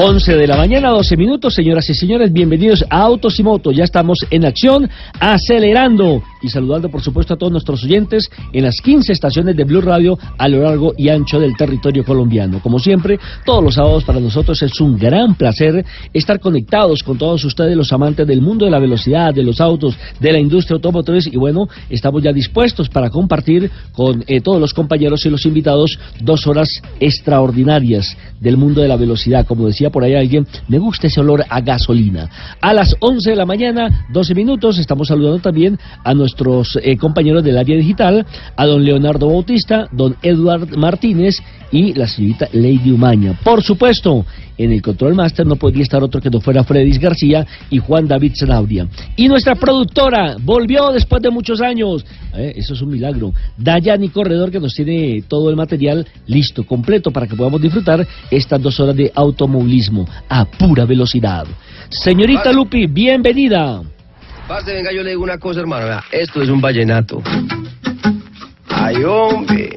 Once de la mañana, 12 minutos, señoras y señores, bienvenidos a Autos y Motos. Ya estamos en acción, acelerando y saludando, por supuesto, a todos nuestros oyentes en las 15 estaciones de Blue Radio a lo largo y ancho del territorio colombiano. Como siempre, todos los sábados para nosotros es un gran placer estar conectados con todos ustedes, los amantes del mundo de la velocidad, de los autos, de la industria automotriz. Y bueno, estamos ya dispuestos para compartir con eh, todos los compañeros y los invitados dos horas extraordinarias del mundo de la velocidad. Como decía por ahí alguien, me gusta ese olor a gasolina. A las 11 de la mañana, 12 minutos, estamos saludando también a nuestros eh, compañeros del área digital, a don Leonardo Bautista, don Eduard Martínez y la señorita Lady Umaña. Por supuesto, en el control master no podía estar otro que no fuera Fredis García y Juan David Zanabria. Y nuestra productora volvió después de muchos años. Eh, eso es un milagro. Dayani Corredor que nos tiene todo el material listo, completo para que podamos disfrutar estas dos horas de automovilismo a pura velocidad. Señorita Lupi, bienvenida. Parce, venga, yo le digo una cosa, hermano. esto es un vallenato. Ay, hombre.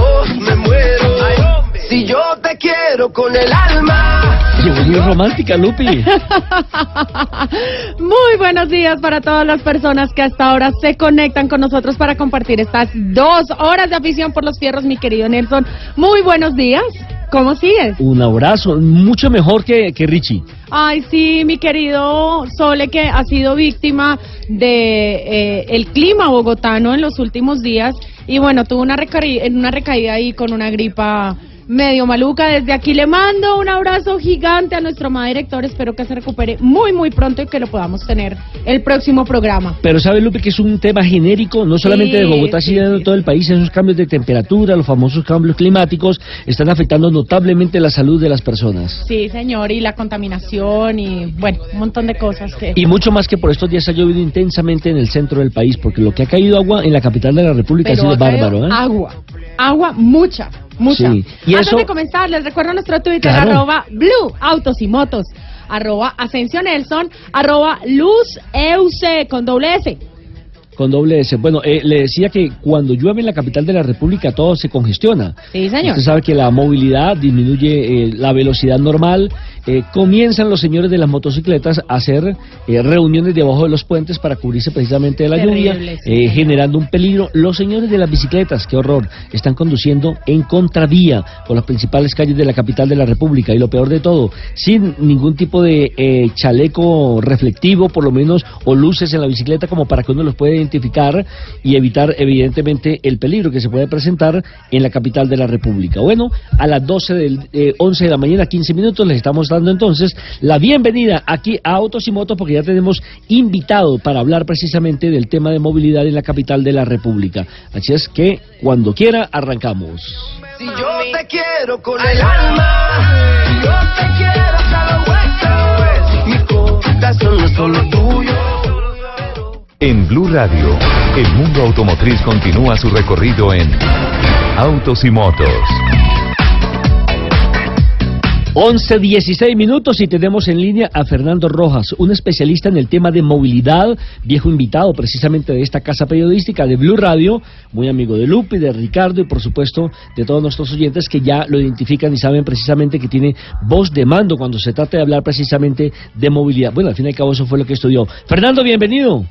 Si yo te quiero con el alma. Llegó muy romántica, Lupi. Muy buenos días para todas las personas que hasta ahora se conectan con nosotros para compartir estas dos horas de afición por los fierros, mi querido Nelson. Muy buenos días. ¿Cómo sigues? Un abrazo, mucho mejor que, que Richie. Ay, sí, mi querido Sole, que ha sido víctima de eh, el clima bogotano en los últimos días. Y bueno, tuvo una, recaída, una recaída ahí con una gripa medio maluca. Desde aquí le mando un abrazo gigante a nuestro ma director. Espero que se recupere muy, muy pronto y que lo podamos tener el próximo programa. Pero sabe, Lupe, que es un tema genérico, no solamente de Bogotá, sino de todo el país. Esos cambios de temperatura, los famosos cambios climáticos, están afectando notablemente la salud de las personas. Sí, señor, y la contaminación y, bueno, un montón de cosas que... Y mucho más que por estos días ha llovido intensamente en el centro del país, porque lo que ha caído agua en la capital de la República Pero ha sido bárbaro. ¿eh? Agua, agua mucha, mucha. Sí, y Antes eso- de comenzar, les recuerdo nuestro Twitter, Claro. arroba Blue Autos y Motos, arroba Asensio Nelson, arroba Luz EUC con doble S. Con doble S. Bueno, eh, le decía que cuando llueve en la capital de la República todo se congestiona. Sí, señor. Usted sabe que la movilidad disminuye eh, la velocidad normal. Eh, comienzan los señores de las motocicletas a hacer eh, reuniones debajo de los puentes para cubrirse precisamente de la Terrible, lluvia, sí, eh, generando un peligro. Los señores de las bicicletas, qué horror, están conduciendo en contravía por las principales calles de la capital de la República. Y lo peor de todo, sin ningún tipo de eh, chaleco reflectivo, por lo menos, o luces en la bicicleta como para que uno los pueda identificar y evitar, evidentemente, el peligro que se puede presentar en la capital de la República. Bueno, a las 12 del eh, 11 de la mañana, 15 minutos, les estamos dando entonces la bienvenida aquí a Autos y Motos porque ya tenemos invitado para hablar precisamente del tema de movilidad en la capital de la República. Así es que cuando quiera arrancamos. Si yo te quiero con el alma. Si yo te quiero hasta los huesos. Mi corazón no es solo tuyo. En Blue Radio, el mundo automotriz continúa su recorrido en Autos y Motos. 11, 16 minutos y tenemos en línea a Fernando Rojas, un especialista en el tema de movilidad, viejo invitado precisamente de esta casa periodística de Blue Radio, muy amigo de Lupe, de Ricardo y por supuesto de todos nuestros oyentes que ya lo identifican y saben precisamente que tiene voz de mando cuando se trata de hablar precisamente de movilidad. Bueno, al fin y al cabo eso fue lo que estudió. Fernando, bienvenido.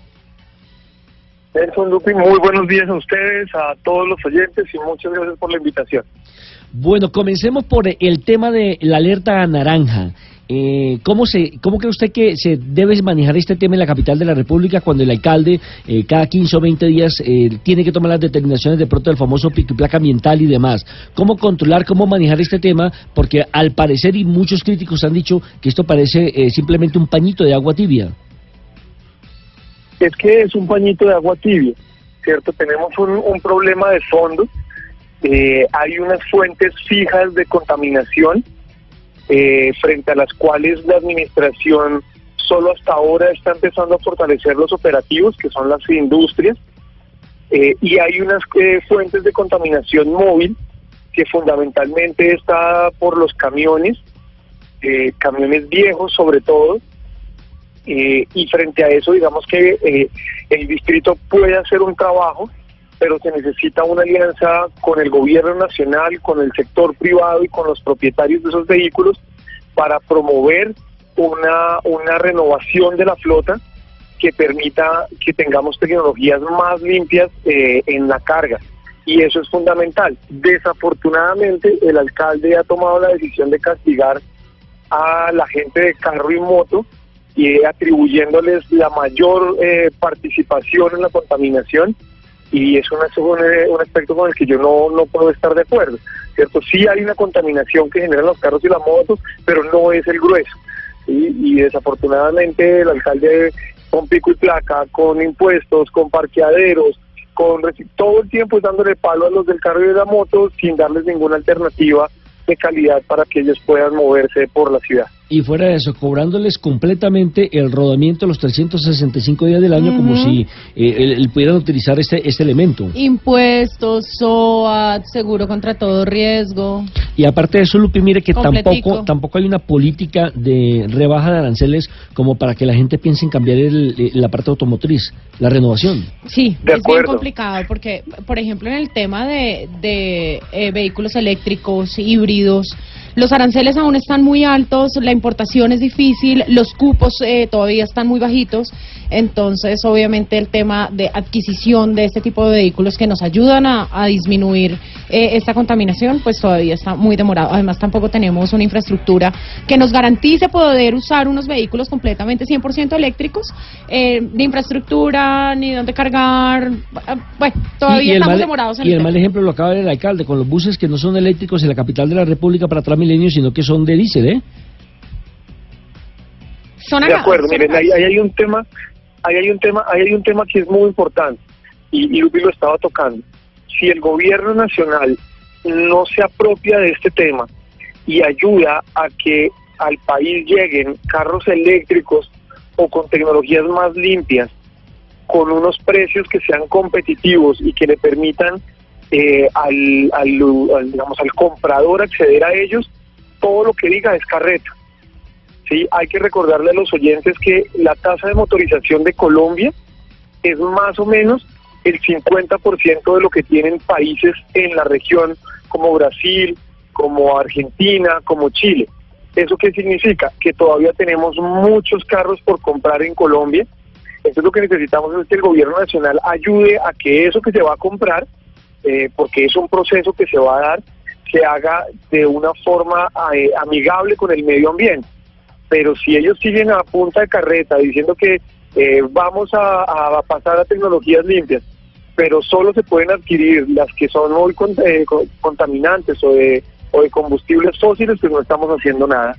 Nelson Lupi, muy buenos días a ustedes, a todos los oyentes y muchas gracias por la invitación. Bueno, comencemos por el tema de la alerta naranja. Eh, ¿cómo, se, ¿Cómo cree usted que se debe manejar este tema en la capital de la República cuando el alcalde eh, cada 15 o 20 días eh, tiene que tomar las determinaciones de pronto del famoso pico placa ambiental y demás? ¿Cómo controlar, cómo manejar este tema? Porque al parecer, y muchos críticos han dicho que esto parece eh, simplemente un pañito de agua tibia. Es que es un pañito de agua tibia, ¿cierto? Tenemos un, un problema de fondo. Eh, hay unas fuentes fijas de contaminación eh, frente a las cuales la administración solo hasta ahora está empezando a fortalecer los operativos, que son las industrias, eh, y hay unas eh, fuentes de contaminación móvil que fundamentalmente está por los camiones, camiones viejos sobre todo, y frente a eso digamos que el distrito puede hacer un trabajo, pero se necesita una alianza con el gobierno nacional, con el sector privado y con los propietarios de esos vehículos para promover una, una renovación de la flota que permita que tengamos tecnologías más limpias eh, en la carga. Y eso es fundamental. Desafortunadamente, el alcalde ha tomado la decisión de castigar a la gente de carro y moto y atribuyéndoles la mayor eh, participación en la contaminación y es un, aspecto con el que yo no, no puedo estar de acuerdo. ¿cierto? Sí hay una contaminación que generan los carros y las motos, pero no es el grueso. ¿sí? Y desafortunadamente el alcalde con pico y placa, con impuestos, con parqueaderos, con todo el tiempo dándole palo a los del carro y de la moto sin darles ninguna alternativa de calidad para que ellos puedan moverse por la ciudad. Y fuera de eso, cobrándoles completamente el rodamiento los 365 días del año, como si eh, el- el pudieran utilizar este, este elemento. Impuestos, SOAT, seguro contra todo riesgo. Y aparte de eso, Lupi, mire que Completico. tampoco tampoco hay una política de rebaja de aranceles como para que la gente piense en cambiar el, la parte automotriz, la renovación. Sí, De es bien complicado porque, por ejemplo, en el tema de, de eh, vehículos eléctricos, híbridos, los aranceles aún están muy altos, la importación es difícil, los cupos eh, todavía están muy bajitos, entonces obviamente el tema de adquisición de este tipo de vehículos que nos ayudan a, a disminuir eh, esta contaminación, pues todavía está muy demorado. Además tampoco tenemos una infraestructura que nos garantice poder usar unos vehículos completamente 100% eléctricos, eh, de infraestructura, ni dónde cargar, ah, bueno, todavía estamos mal, demorados en y el el mal ejemplo lo acaba de dar el alcalde, con los buses que no son eléctricos en la capital de la República para Transmilenio, sino que son de diésel, ¿eh? Son De acuerdo, son miren, ahí, ahí hay un tema, ahí hay un tema, ahí hay un tema que es muy importante y, y Lupi lo estaba tocando. Si el gobierno nacional no se apropia de este tema y ayuda a que al país lleguen carros eléctricos o con tecnologías más limpias, con unos precios que sean competitivos y que le permitan eh, al, al, digamos, al comprador acceder a ellos, todo lo que diga es carreta. Sí, hay que recordarle a los oyentes que la tasa de motorización de Colombia es más o menos el 50% de lo que tienen países en la región como Brasil, como Argentina, como Chile. ¿Eso qué significa? Que todavía tenemos muchos carros por comprar en Colombia. Entonces lo que necesitamos es que el gobierno nacional ayude a que eso que se va a comprar, eh, porque es un proceso que se va a dar, se haga de una forma eh, amigable con el medio ambiente pero si ellos siguen a punta de carreta diciendo que eh, vamos a, pasar a tecnologías limpias, pero solo se pueden adquirir las que son muy eh, co- contaminantes o de, o de combustibles fósiles, pues no estamos haciendo nada.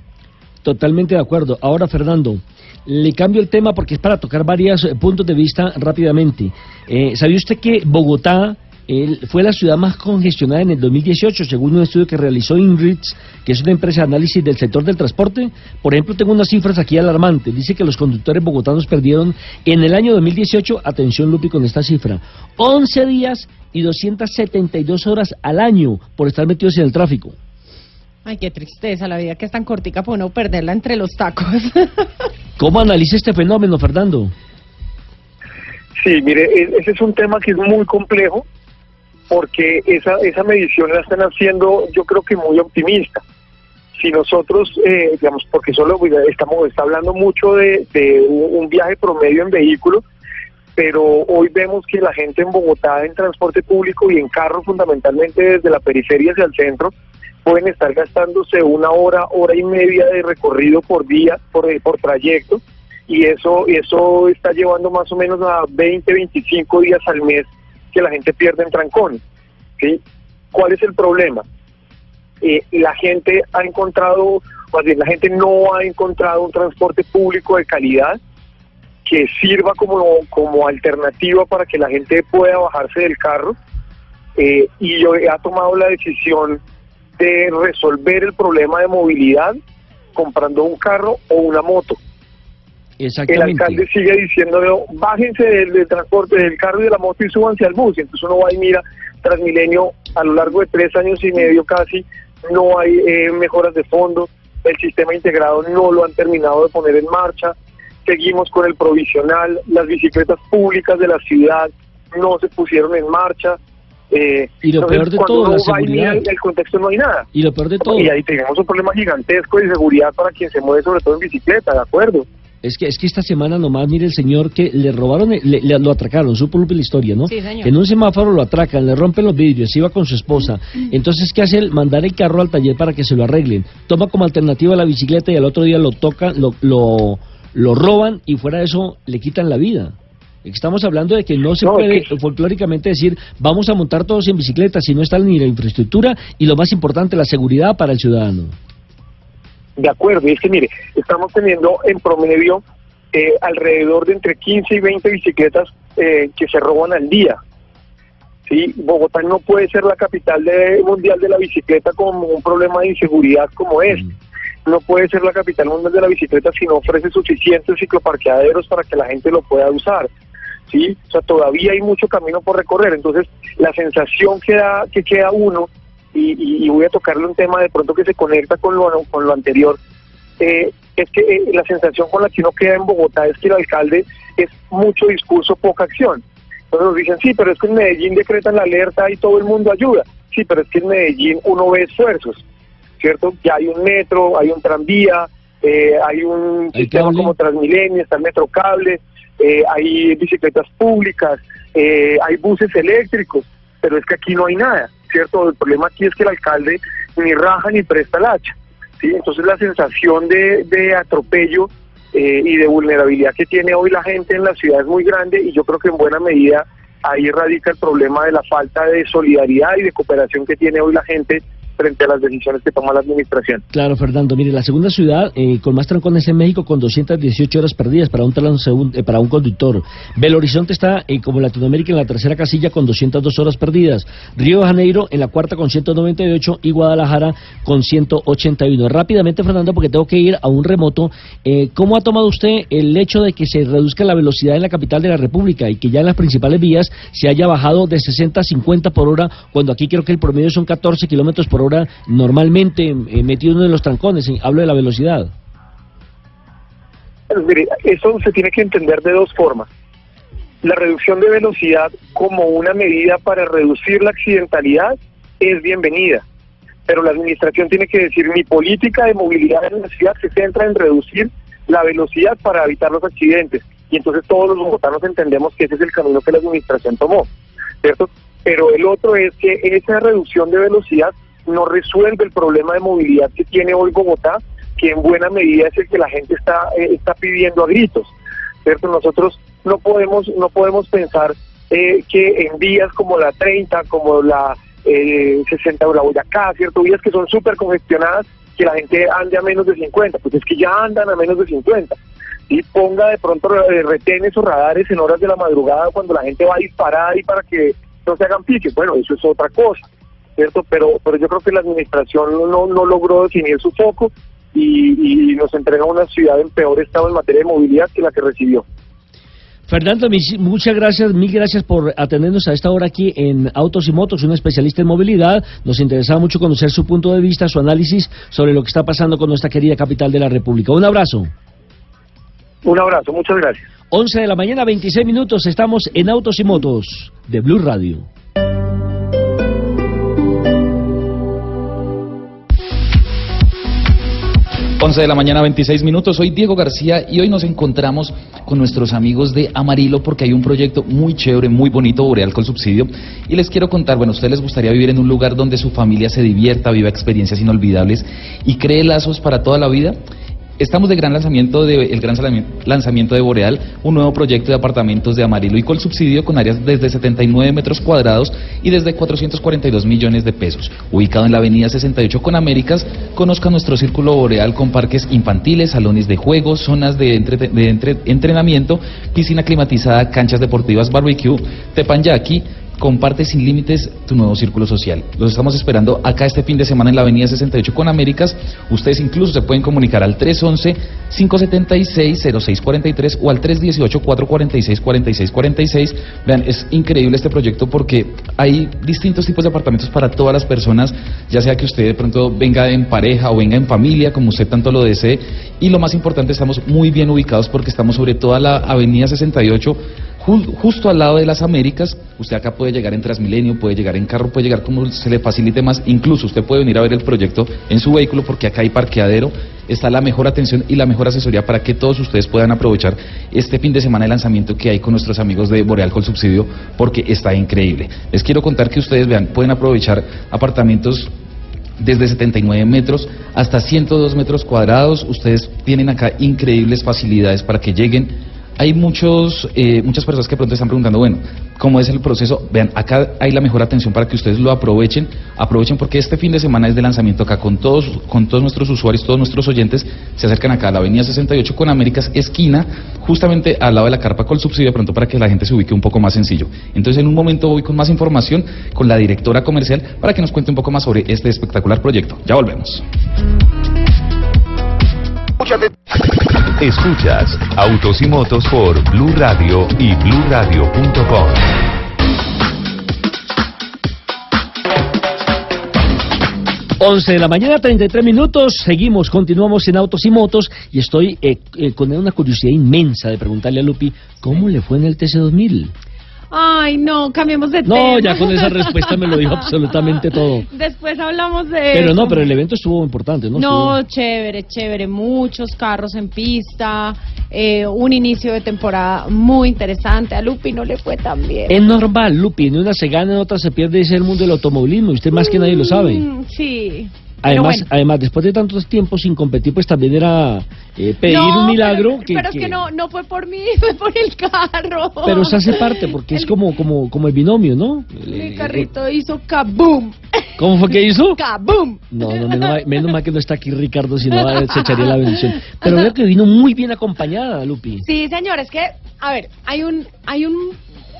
Totalmente de acuerdo. Ahora, Fernando, le cambio el tema porque es para tocar varios puntos de vista rápidamente. ¿Sabía usted que Bogotá fue la ciudad más congestionada en el 2018, según un estudio que realizó INRITS, que es una empresa de análisis del sector del transporte? Por ejemplo, tengo unas cifras aquí alarmantes. Dice que los conductores bogotanos perdieron en el año 2018, atención Lupi con esta cifra, 11 días y 272 horas al año por estar metidos en el tráfico. Ay, qué tristeza, la vida que es tan cortica para uno perderla entre los tacos. ¿Cómo analiza este fenómeno, Fernando? Sí, mire, e- ese es un tema que es muy complejo porque esa, esa medición la están haciendo yo creo que muy optimista. Si nosotros, eh, digamos, porque solo estamos está hablando mucho de, un viaje promedio en vehículo, pero hoy vemos que la gente en Bogotá en transporte público y en carro fundamentalmente desde la periferia hacia el centro pueden estar gastándose una hora, hora y media de recorrido por día, por, por trayecto, y eso, eso está llevando más o menos a 20, 25 días al mes que la gente pierde en trancones. ¿sí? ¿Cuál es el problema? Eh, la gente ha encontrado, más bien la gente no ha encontrado un transporte público de calidad que sirva como, como alternativa para que la gente pueda bajarse del carro eh, y ha tomado la decisión de resolver el problema de movilidad comprando un carro o una moto. El alcalde sigue diciendo, bájense del, transporte del carro y de la moto y súbanse al bus. Entonces uno va y mira, Transmilenio, a lo largo de tres años y medio casi, no hay eh, mejoras de fondo, el sistema integrado no lo han terminado de poner en marcha, seguimos con el provisional, las bicicletas públicas de la ciudad no se pusieron en marcha, eh, y lo peor de todo, la seguridad. En el contexto no hay nada. Y lo peor de todo. Y ahí tenemos un problema gigantesco de seguridad para quien se mueve, sobre todo en bicicleta, ¿de acuerdo? Es que, es que esta semana nomás, mire el señor que le robaron, le, lo atracaron, supo la historia, ¿no? Sí, señor. Que en un semáforo lo atracan, le rompen los vidrios, iba con su esposa. Entonces, ¿qué hace él? Mandar el carro al taller para que se lo arreglen. Toma como alternativa la bicicleta y al otro día lo tocan, lo, lo, lo roban y fuera de eso le quitan la vida. Estamos hablando de que no se puede folclóricamente decir vamos a montar todos en bicicleta si no está ni la infraestructura y lo más importante, la seguridad para el ciudadano. De acuerdo, y es que mire, estamos teniendo en promedio eh, alrededor de entre 15 y 20 bicicletas eh, que se roban al día. ¿sí? Bogotá no puede ser la capital mundial de la bicicleta con un problema de inseguridad como este. No puede ser la capital mundial de la bicicleta si no ofrece suficientes cicloparqueaderos para que la gente lo pueda usar. ¿sí? O sea, todavía hay mucho camino por recorrer. Entonces, la sensación que, da, que queda uno, y, voy a tocarle un tema de pronto que se conecta con lo, con lo anterior, eh, es que eh, la sensación con la que uno queda en Bogotá es que el alcalde es mucho discurso, poca acción. Entonces nos dicen, sí, pero es que en Medellín decretan la alerta y todo el mundo ayuda. Sí, pero es que en Medellín uno ve esfuerzos, ¿cierto? Ya hay un metro, hay un tranvía, eh, hay un sistema como Transmilenio, está el metro cable, hay bicicletas públicas, hay buses eléctricos, pero es que aquí no hay nada, ¿cierto? El problema aquí es que el alcalde ni raja ni presta el hacha, ¿sí? Entonces la sensación de, atropello eh, y de vulnerabilidad que tiene hoy la gente en la ciudad es muy grande y yo creo que en buena medida ahí radica el problema de la falta de solidaridad y de cooperación que tiene hoy la gente frente a las decisiones que toma la administración. Claro, Fernando. Mire, la segunda ciudad eh, con más trancones en México con 218 horas perdidas para un, eh, para un conductor. Belo Horizonte está, eh, como Latinoamérica, en la tercera casilla con 202 horas perdidas. Río de Janeiro en la cuarta con 198 y Guadalajara con 181. Rápidamente, Fernando, porque tengo que ir a un remoto. ¿Cómo ha tomado usted el hecho de que se reduzca la velocidad en la capital de la República y que ya en las principales vías se haya bajado de 60 a 50 por hora, cuando aquí creo que el promedio son 14 kilómetros por hora normalmente eh, metido de los trancones, hablo de la velocidad. eso se tiene que entender de dos formas. La reducción de velocidad como una medida para reducir la accidentalidad es bienvenida, pero la administración tiene que decir mi política de movilidad en la ciudad se centra en reducir la velocidad para evitar los accidentes y entonces todos los bogotanos entendemos que ese es el camino que la administración tomó, ¿cierto? Pero el otro es que esa reducción de velocidad no resuelve el problema de movilidad que tiene hoy Bogotá, que en buena medida es el que la gente está, eh, está pidiendo a gritos. ¿cierto? Nosotros no podemos, no podemos pensar eh, que en vías como la 30, como la eh, 60 o la Boyacá, ¿cierto? Vías que son súper congestionadas, que la gente ande a menos de 50, pues es que ya andan a menos de 50. Y ponga de pronto eh, retenes o radares en horas de la madrugada cuando la gente va a disparar y para que no se hagan piques. Bueno, eso es otra cosa. ¿Cierto? Pero, pero yo creo que la administración no, no logró definir su foco y, nos entrega una ciudad en peor estado en materia de movilidad que la que recibió. Fernando, muchas gracias, mil gracias por atendernos a esta hora aquí en Autos y Motos, un especialista en movilidad. Nos interesaba mucho conocer su punto de vista, su análisis sobre lo que está pasando con nuestra querida capital de la República. Un abrazo. Un abrazo, muchas gracias. 11 de la mañana, 26 minutos, estamos en Autos y Motos de Blue Radio. 11 de la mañana, 26 minutos. Soy Diego García y hoy nos encontramos con nuestros amigos de Amarillo porque hay un proyecto muy chévere, muy bonito, Boreal con subsidio. Y les quiero contar, bueno, a ustedes les gustaría vivir en un lugar donde su familia se divierta, viva experiencias inolvidables y cree lazos para toda la vida. Estamos de gran lanzamiento de el gran lanzamiento de Boreal, un nuevo proyecto de apartamentos de Amarillo y con subsidio con áreas desde 79 metros cuadrados y desde 442 millones de pesos. Ubicado en la avenida 68 con Américas, conozca nuestro círculo Boreal con parques infantiles, salones de juegos, zonas de, entrenamiento, piscina climatizada, canchas deportivas, barbecue, tepanyaki, comparte sin límites tu nuevo círculo social. Los estamos esperando acá este fin de semana en la Avenida 68 con Américas. Ustedes incluso se pueden comunicar al 311-576-0643 o al 318-446-4646. Vean, es increíble este proyecto porque hay distintos tipos de apartamentos para todas las personas, ya sea que usted de pronto venga en pareja o venga en familia, como usted tanto lo desee. Y lo más importante, estamos muy bien ubicados porque estamos sobre toda la Avenida 68 justo al lado de las Américas, usted acá puede llegar en Transmilenio, puede llegar en carro, puede llegar como se le facilite más, incluso usted puede venir a ver el proyecto en su vehículo porque acá hay parqueadero, está la mejor atención y la mejor asesoría para que todos ustedes puedan aprovechar este fin de semana de lanzamiento que hay con nuestros amigos de Boreal con subsidio porque está increíble. Les quiero contar que ustedes vean, pueden aprovechar apartamentos desde 79 metros hasta 102 metros cuadrados. Ustedes tienen acá increíbles facilidades para que lleguen hay muchos, eh, muchas personas que pronto están preguntando, bueno, ¿cómo es el proceso? Vean, acá hay la mejor atención para que ustedes lo aprovechen, aprovechen porque este fin de semana es de lanzamiento acá con todos, con todos nuestros usuarios, todos nuestros oyentes, se acercan acá a la avenida 68 con Américas, esquina, justamente al lado de la carpa con subsidio, pronto para que la gente se ubique un poco más sencillo. Entonces en un momento voy con más información con la directora comercial para que nos cuente un poco más sobre este espectacular proyecto. Ya volvemos. Escuchas Autos y Motos por Blue Radio y BlueRadio.com. Once de la mañana, 33 minutos. Seguimos, continuamos en Autos y Motos. Y estoy eh, eh, con una curiosidad inmensa de preguntarle a Lupi cómo le fue en el TC2000. Ay, no, cambiemos de tema. No, ya con esa respuesta me lo dijo absolutamente todo. Después hablamos de Pero no, pero el evento estuvo importante, ¿no? No, chévere, chévere. Muchos carros en pista, eh, un inicio de temporada muy interesante. A Lupi no le fue tan bien. Es normal, Lupi. En una se gana, en otra se pierde. Ese el mundo del automovilismo. Usted más que nadie lo sabe. Mm, sí. Además, además, después de tantos tiempos sin competir, pues también era eh, pedir un milagro. Pero, pero es que no, no fue por mí, fue por el carro. Pero se hace parte, porque es como, como, como el binomio, ¿no? El carrito hizo kaboom. ¿Cómo fue que hizo? ¡Kaboom! No, no, menos mal, que no está aquí Ricardo, si no se echaría la bendición. Pero veo que vino muy bien acompañada, Lupi. Sí, señor, es que, a ver, hay un, hay un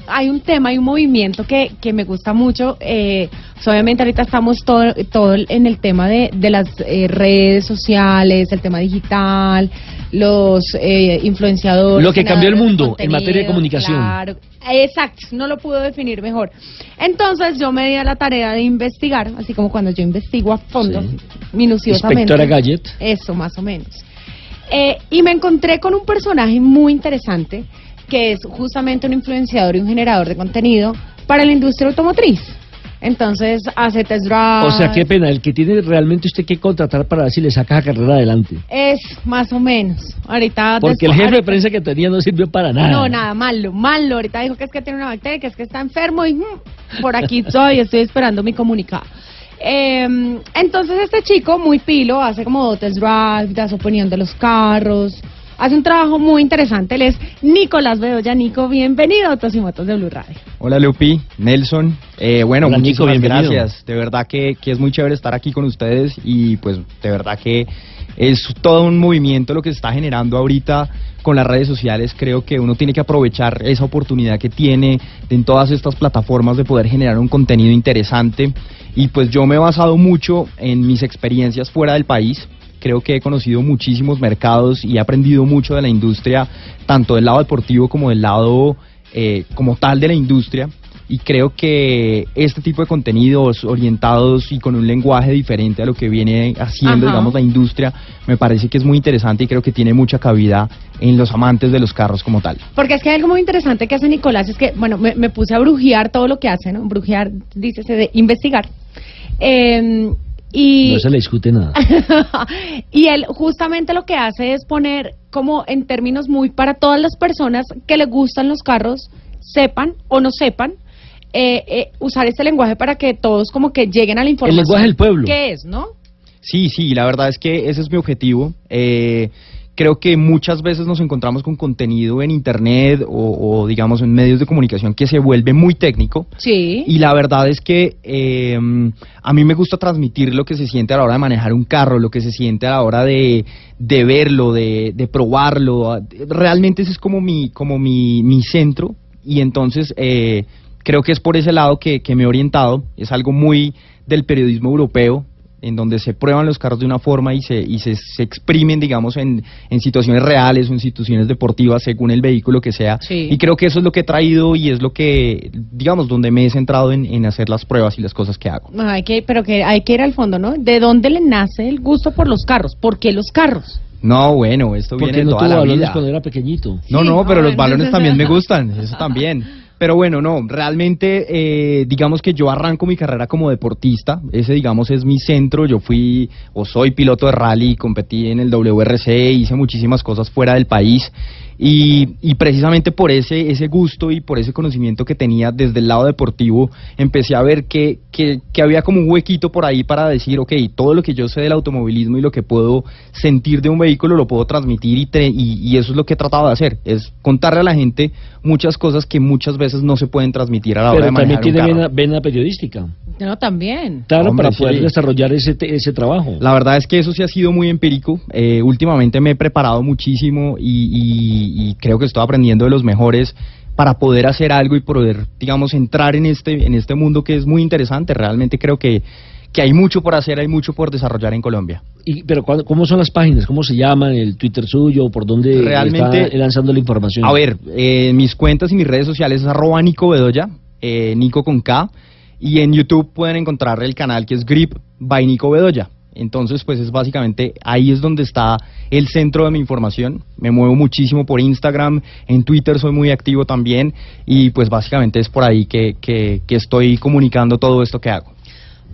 hay un tema, hay un movimiento que, que me gusta mucho. Eh, pues obviamente ahorita estamos todo, todo en el tema de, de las eh, redes sociales, el tema digital, los eh, influenciadores. Lo que cambió el mundo en materia de comunicación. Claro, exacto, no lo pudo definir mejor. Entonces yo me di a la tarea de investigar, así como cuando yo investigo a fondo, minuciosamente. Inspectora Gadget. Eso, más o menos. Eh, y me encontré con un personaje muy interesante que es justamente un influenciador y un generador de contenido para la industria automotriz. Entonces hace test drive. O sea, qué pena, el que tiene realmente usted que contratar para ver si le saca la carrera adelante. Es más o menos. Ahorita Porque el jefe de prensa que tenía no sirvió para nada. No, nada, malo, malo. Ahorita dijo que es que tiene una bacteria, que es que está enfermo y mm, por aquí estoy, estoy esperando mi comunicado. Eh, entonces este chico, muy pilo, hace como test drive, da su opinión de los carros, hace un trabajo muy interesante. Él es Nicolás Bedoya. Nico, bienvenido a Autos y Motos de Blue Radio. Hola Lupi, Nelson. Eh, bueno, muchísimas gracias. De verdad que, que es muy chévere estar aquí con ustedes y pues de verdad que es todo un movimiento lo que se está generando ahorita con las redes sociales. Creo que uno tiene que aprovechar esa oportunidad que tiene en todas estas plataformas de poder generar un contenido interesante. Y pues yo me he basado mucho en mis experiencias fuera del país creo que he conocido muchísimos mercados y he aprendido mucho de la industria, tanto del lado deportivo como del lado eh, como tal de la industria. Y creo que este tipo de contenidos orientados y con un lenguaje diferente a lo que viene haciendo, digamos, la industria, me parece que es muy interesante y creo que tiene mucha cabida en los amantes de los carros como tal. Porque es que hay algo muy interesante que hace Nicolás, es que, bueno, me, puse a brujear todo lo que hace, ¿no? Brujear, dícese, de investigar. Eh, Y, No se le discute nada. y él justamente lo que hace es poner como en términos muy para todas las personas que les gustan los carros, sepan o no sepan, eh, eh, usar este lenguaje para que todos como que lleguen a la información. lenguaje del pueblo. ¿Qué es, no? Sí, sí, la verdad es que ese es mi objetivo. Eh, creo que muchas veces nos encontramos con contenido en Internet o, o, digamos en medios de comunicación que se vuelve muy técnico. Sí. Y la verdad es que eh, a mí me gusta transmitir lo que se siente a la hora de manejar un carro, lo que se siente a la hora de, de verlo, de, de probarlo. Realmente ese es como mi, como mi, mi centro y entonces eh, creo que es por ese lado que, que me he orientado. Es algo muy del periodismo europeo, en donde se prueban los carros de una forma y se, y se, se exprimen, digamos, en, en, situaciones reales o en situaciones deportivas según el vehículo que sea. Sí. Y creo que eso es lo que he traído y es lo que, digamos, donde me he centrado en, en hacer las pruebas y las cosas que hago. No, hay que, pero que hay que ir al fondo, ¿no? ¿De dónde le nace el gusto por los carros? ¿Por qué los carros? No, bueno, esto viene Porque de no toda tuvo la balones vida. cuando era pequeñito. No, Sí, no, pero ah, los balones también me gustan, eso también. Pero bueno, no, realmente eh, digamos que yo arranco mi carrera como deportista, ese digamos es mi centro, yo fui o soy piloto de rally, competí en el WRC, hice muchísimas cosas fuera del país y, y precisamente por ese, ese gusto y por ese conocimiento que tenía desde el lado deportivo, empecé a ver que, que, que había como un huequito por ahí para decir, ok, todo lo que yo sé del automovilismo y lo que puedo sentir de un vehículo lo puedo transmitir y, tre- y, y eso es lo que he tratado de hacer, es contarle a la gente muchas cosas que muchas veces no se pueden transmitir a la hora de también manejar un tiene carro. vena, vena periodística. No, también. Claro, Hombre, para poder sí. desarrollar ese, ese trabajo. La verdad es que eso sí ha sido muy empírico. Eh, últimamente me he preparado muchísimo y, y- y creo que estoy aprendiendo de los mejores para poder hacer algo y poder, digamos, entrar en este, en este mundo que es muy interesante. Realmente creo que, que hay mucho por hacer, hay mucho por desarrollar en Colombia. Y, pero ¿cuándo- ¿cómo son las páginas? ¿Cómo se llaman? ¿El Twitter suyo? ¿Por dónde Realmente- está lanzando la información? A ver, eh, mis cuentas y mis redes sociales es arroba Nico Bedoya, eh, Nico con K, y en YouTube pueden encontrar el canal que es Grip by Nico Bedoya. Entonces, pues es básicamente ahí es donde está el centro de mi información. Me muevo muchísimo por Instagram, en Twitter soy muy activo también, y pues básicamente es por ahí que, que, que estoy comunicando todo esto que hago.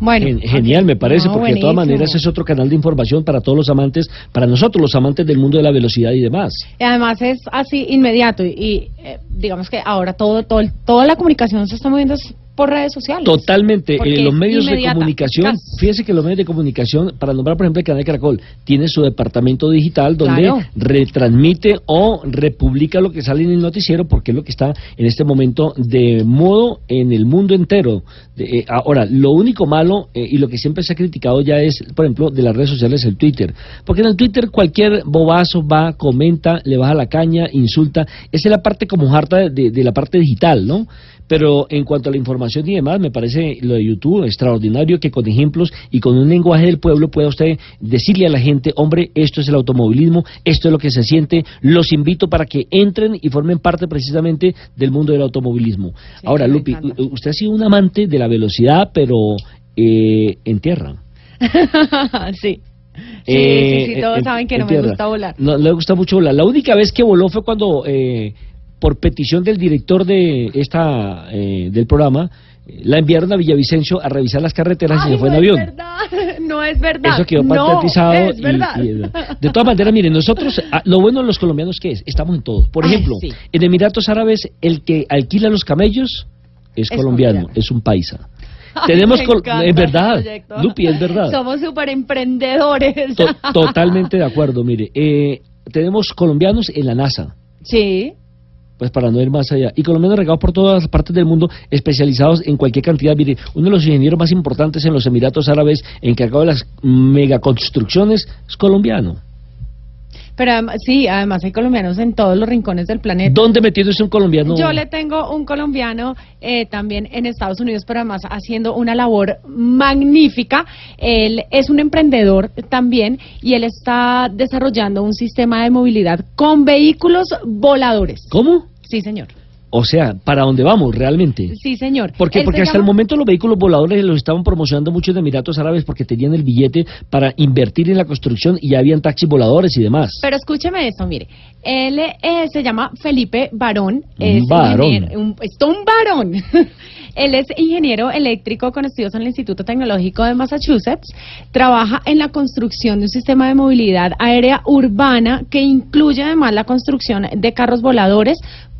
Bueno. Gen- Genial, me parece, No, porque de todas maneras es otro canal de información para todos los amantes, para nosotros los amantes del mundo de la velocidad y demás. Y además es así inmediato y, y, eh, digamos que ahora todo, todo, toda la comunicación se está moviendo por redes sociales. Totalmente, eh, los medios de comunicación, fíjese que los medios de comunicación, para nombrar por ejemplo el canal Caracol, tiene su departamento digital donde Claro. retransmite o republica lo que sale en el noticiero porque es lo que está en este momento de modo en el mundo entero. De- eh, ahora, lo único malo eh, y lo que siempre se ha criticado ya es, por ejemplo, de las redes sociales el Twitter, porque en el Twitter cualquier bobazo va, comenta, le baja la caña, insulta, esa es la parte como harta de- de- de la parte digital, ¿no? Pero en cuanto a la información y demás, me parece lo de YouTube extraordinario que con ejemplos y con un lenguaje del pueblo pueda usted decirle a la gente, hombre, esto es el automovilismo, esto es lo que se siente, los invito para que entren y formen parte precisamente del mundo del automovilismo. Sí, Ahora, Lupi, encanta. usted ha sido un amante de la velocidad, pero eh, en tierra. sí. Sí, Eh, sí, sí, todos en- saben que no me tierra. gusta volar. No, no le gusta mucho volar. La única vez que voló fue cuando, eh, por petición del director de esta eh, del programa, la enviaron a Villavicencio a revisar las carreteras y Ay, se fue no en avión. Es verdad, no es verdad. Eso quedó no, patentizado. es y- verdad. y, de todas maneras, miren, nosotros, ah, lo bueno de los colombianos que es, estamos en todo. Por Ay, ejemplo, sí. en Emiratos Árabes, el que alquila los camellos es, Es colombiano, colombiano. es un paisa. Ay, Tenemos, es verdad, proyecto. Lupi, es verdad. Somos súper emprendedores. To- totalmente de acuerdo, mire. eh, tenemos colombianos en la NASA. sí. Pues para no ir más allá. Y colombianos regados por todas partes del mundo, especializados en cualquier cantidad. Mire, uno de los ingenieros más importantes en los Emiratos Árabes, encargado de las megaconstrucciones, es colombiano. Pero sí, además hay colombianos en todos los rincones del planeta. ¿Dónde metiéndose un colombiano? Yo le tengo un colombiano eh, también en Estados Unidos, pero además haciendo una labor magnífica. Él es un emprendedor también y él está desarrollando un sistema de movilidad con vehículos voladores. ¿Cómo? Sí, señor. O sea, ¿para dónde vamos realmente? Sí, señor. ¿Por qué? Porque se hasta el momento los vehículos voladores los estaban promocionando muchos de Emiratos Árabes porque tenían el billete para invertir en la construcción y ya habían taxis voladores y demás. Pero escúcheme esto, mire. Él eh, se llama Felipe Barón. Un es varón. ingeniero- Un, es un varón. Él es ingeniero eléctrico con estudios en el Instituto Tecnológico de Massachusetts. Trabaja en la construcción de un sistema de movilidad aérea urbana que incluye además la construcción de carros voladores,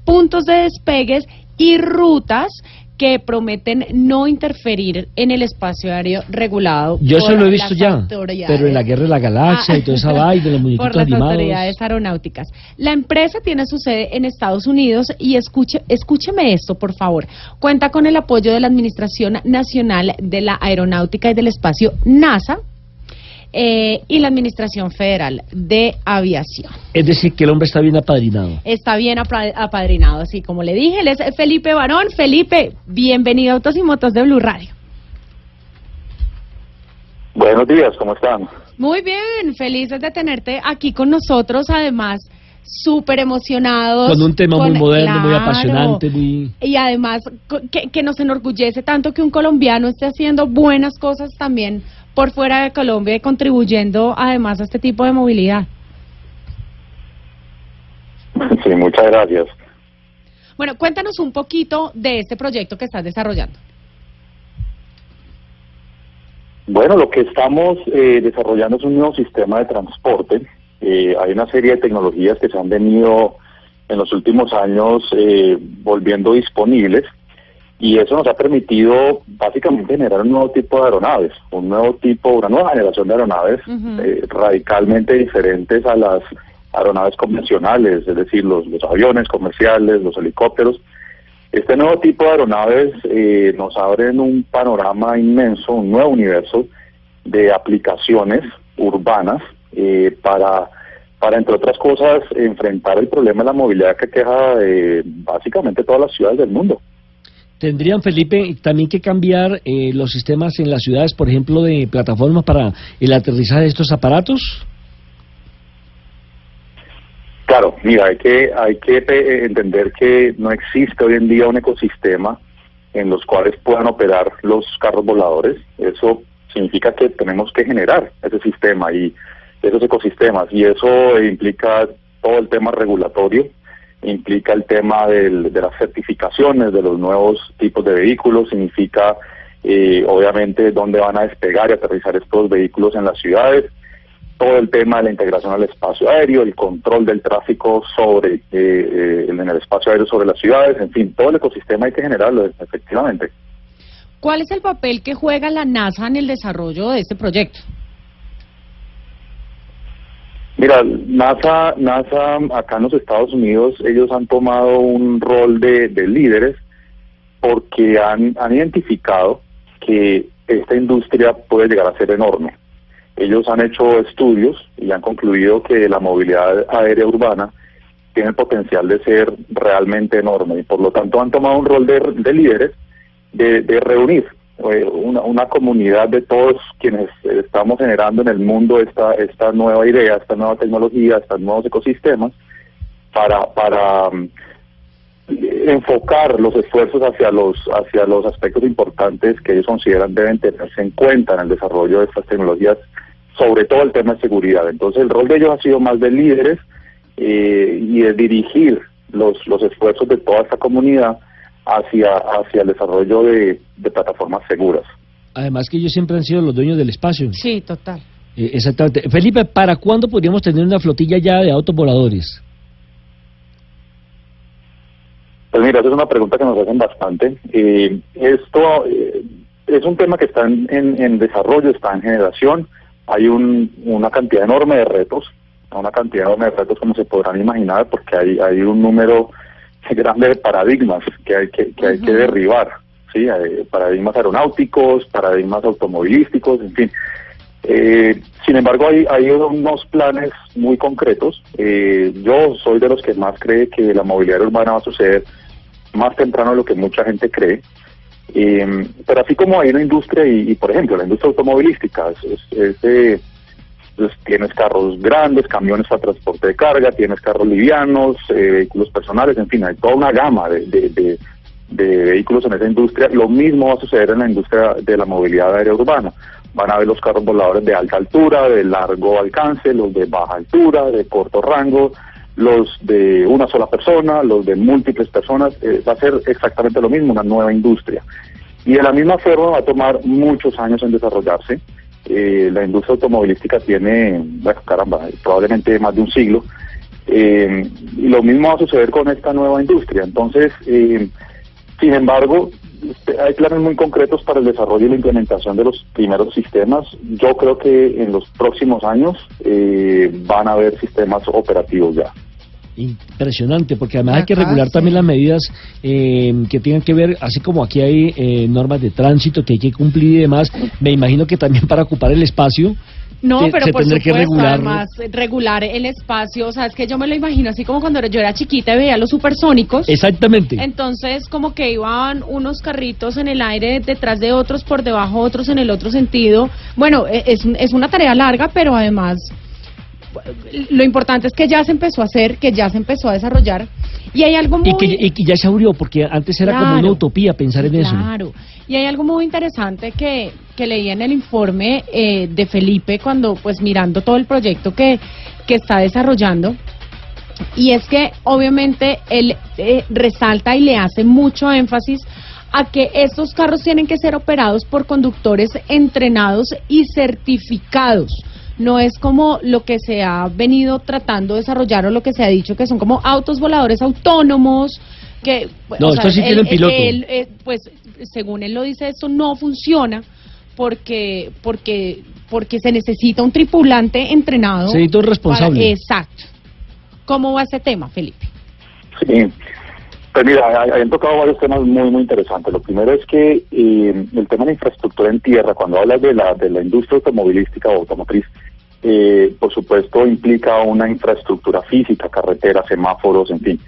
puntos de despegues y rutas que prometen no interferir en el espacio aéreo regulado. Yo eso lo he visto ya, pero en la Guerra de la Galaxia y toda esa Ah, vaina de los muñequitos por las animados. autoridades aeronáuticas. La empresa tiene su sede en Estados Unidos y escuche, escúcheme esto, por favor. Cuenta con el apoyo de la Administración Nacional de la Aeronáutica y del Espacio, NASA, eh, y la Administración Federal de Aviación. Es decir, que el hombre está bien apadrinado. Está bien apadrinado, así como le dije. Él es Felipe Barón. Felipe, bienvenido a Autos y Motos de Blue Radio. Buenos días, ¿cómo están? Muy bien, felices de tenerte aquí con nosotros, además súper emocionados. Con un tema muy moderno, muy apasionante, muy... Y además que, que nos enorgullece tanto que un colombiano esté haciendo buenas cosas también por fuera de Colombia y contribuyendo además a este tipo de movilidad. Sí, muchas gracias. Bueno, cuéntanos un poquito de este proyecto que estás desarrollando. Bueno, lo que estamos eh, desarrollando es un nuevo sistema de transporte. Eh, hay una serie de tecnologías que se han venido en los últimos años eh, volviendo disponibles y eso nos ha permitido básicamente generar un nuevo tipo de aeronaves, un nuevo tipo, una nueva generación de aeronaves eh, radicalmente diferentes a las aeronaves convencionales, es decir, los, los aviones comerciales, los helicópteros. Este nuevo tipo de aeronaves eh, nos abren un panorama inmenso, un nuevo universo de aplicaciones urbanas eh, para, para, entre otras cosas, enfrentar el problema de la movilidad que queja eh, básicamente todas las ciudades del mundo. ¿Tendrían, Felipe, también que cambiar eh, los sistemas en las ciudades, por ejemplo, de plataformas para el aterrizaje de estos aparatos? Claro, mira, hay que hay que eh, entender que no existe hoy en día un ecosistema en los cuales puedan operar los carros voladores. Eso significa que tenemos que generar ese sistema y esos ecosistemas y eso implica todo el tema regulatorio, implica el tema del, de las certificaciones de los nuevos tipos de vehículos, significa eh, obviamente dónde van a despegar y aterrizar estos vehículos en las ciudades, todo el tema de la integración al espacio aéreo, el control del tráfico sobre eh, eh, en el espacio aéreo sobre las ciudades, en fin, todo el ecosistema hay que generarlo efectivamente. ¿Cuál es el papel que juega la NASA en el desarrollo de este proyecto? Mira, NASA, NASA acá en los Estados Unidos, ellos han tomado un rol de, de líderes porque han, identificado que esta industria puede llegar a ser enorme. Ellos han hecho estudios y han concluido que la movilidad aérea urbana tiene el potencial de ser realmente enorme y por lo tanto han tomado un rol de, de líderes de, de reunir una, una, comunidad de todos quienes estamos generando en el mundo esta, esta nueva idea, esta nueva tecnología, estos nuevos ecosistemas para, para um, enfocar los esfuerzos hacia los, hacia los aspectos importantes que ellos consideran deben tenerse en cuenta en el desarrollo de estas tecnologías sobre todo el tema de seguridad. Entonces el rol de ellos ha sido más de líderes eh, y de dirigir los, los esfuerzos de toda esta comunidad hacia, hacia el desarrollo de, de, plataformas seguras. Además que ellos siempre han sido los dueños del espacio. Sí, total. Eh, exactamente. Felipe, ¿para cuándo podríamos tener una flotilla ya de autos voladores? Pues mira, esa es una pregunta que nos hacen bastante. Eh, esto eh, es un tema que está en, en, en desarrollo, está en generación hay un, una cantidad enorme de retos, una cantidad enorme de retos como se podrán imaginar, porque hay, hay un número grande de paradigmas que hay que, que, hay que derribar, ¿sí? Hay paradigmas aeronáuticos, paradigmas automovilísticos, en fin. Eh, sin embargo, hay, hay unos planes muy concretos. Eh, yo soy de los que más cree que la movilidad urbana va a suceder más temprano de lo que mucha gente cree. Eh, pero así como hay una industria, y, y, por ejemplo, la industria automovilística, es, es, es pues tienes carros grandes, camiones para transporte de carga, tienes carros livianos, eh, vehículos personales, en fin, hay toda una gama de, vehículos en esa industria. Lo mismo va a suceder en la industria de la movilidad aérea urbana. Van a haber los carros voladores de alta altura, de largo alcance, los de baja altura, de corto rango, los de una sola persona, los de múltiples personas, eh, va a ser exactamente lo mismo, una nueva industria. Y de la misma forma va a tomar muchos años en desarrollarse. Eh, la industria automovilística tiene, bueno, caramba, probablemente más de un siglo. Eh, y lo mismo va a suceder con esta nueva industria. Entonces, eh, sin embargo, este, hay planes muy concretos para el desarrollo y la implementación de los primeros sistemas. Yo creo que en los próximos años eh, van a haber sistemas operativos ya. Impresionante, porque además hay que regular también las medidas eh, que tengan que ver, así como aquí hay eh, normas de tránsito que hay que cumplir y demás, me imagino que también para ocupar el espacio No, pero se por tendrá que supuesto, regular. además, regular el espacio, o sea, es que yo me lo imagino así como cuando yo era chiquita y veía los supersónicos. Exactamente. Entonces, como que iban unos carritos en el aire detrás de otros, por debajo otros en el otro sentido. Bueno, e- es, es una tarea larga, pero además lo importante es que ya se empezó a hacer, que ya se empezó a desarrollar. Y hay algo muy... Y que, y que ya se abrió, porque antes era como una utopía pensar en eso. Claro. Y hay algo muy interesante que, que leí en el informe eh, de Felipe cuando, pues, mirando todo el proyecto que, que está desarrollando. Y es que, obviamente, él eh, resalta y le hace mucho énfasis a que estos carros tienen que ser operados por conductores entrenados y certificados. No es como lo que se ha venido tratando de desarrollar o lo que se ha dicho que son como autos voladores autónomos que No, estos sí tienen piloto. él, eh, pues según él lo dice esto no funciona porque porque porque se necesita un tripulante entrenado Se necesita un responsable. para- exacto cómo va ese tema Felipe Sí, pues mira, hay- han tocado varios temas muy, muy interesantes. Lo primero es que eh, el tema de la infraestructura en tierra, cuando hablas de la, de la industria automovilística o automotriz, eh, por supuesto implica una infraestructura física, carreteras, semáforos, en fin.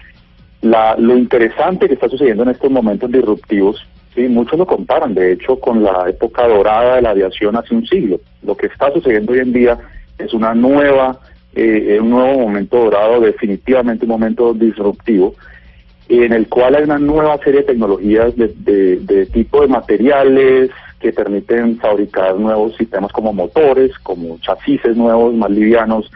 La, lo interesante que está sucediendo en estos momentos disruptivos, sí, muchos lo comparan, de hecho, con la época dorada de la aviación hace un siglo. Lo que está sucediendo hoy en día es una nueva, eh, un nuevo momento dorado, definitivamente un momento disruptivo, en el cual hay una nueva serie de tecnologías de, de- de tipo de materiales que permiten fabricar nuevos sistemas como motores, como chasis nuevos, más livianos,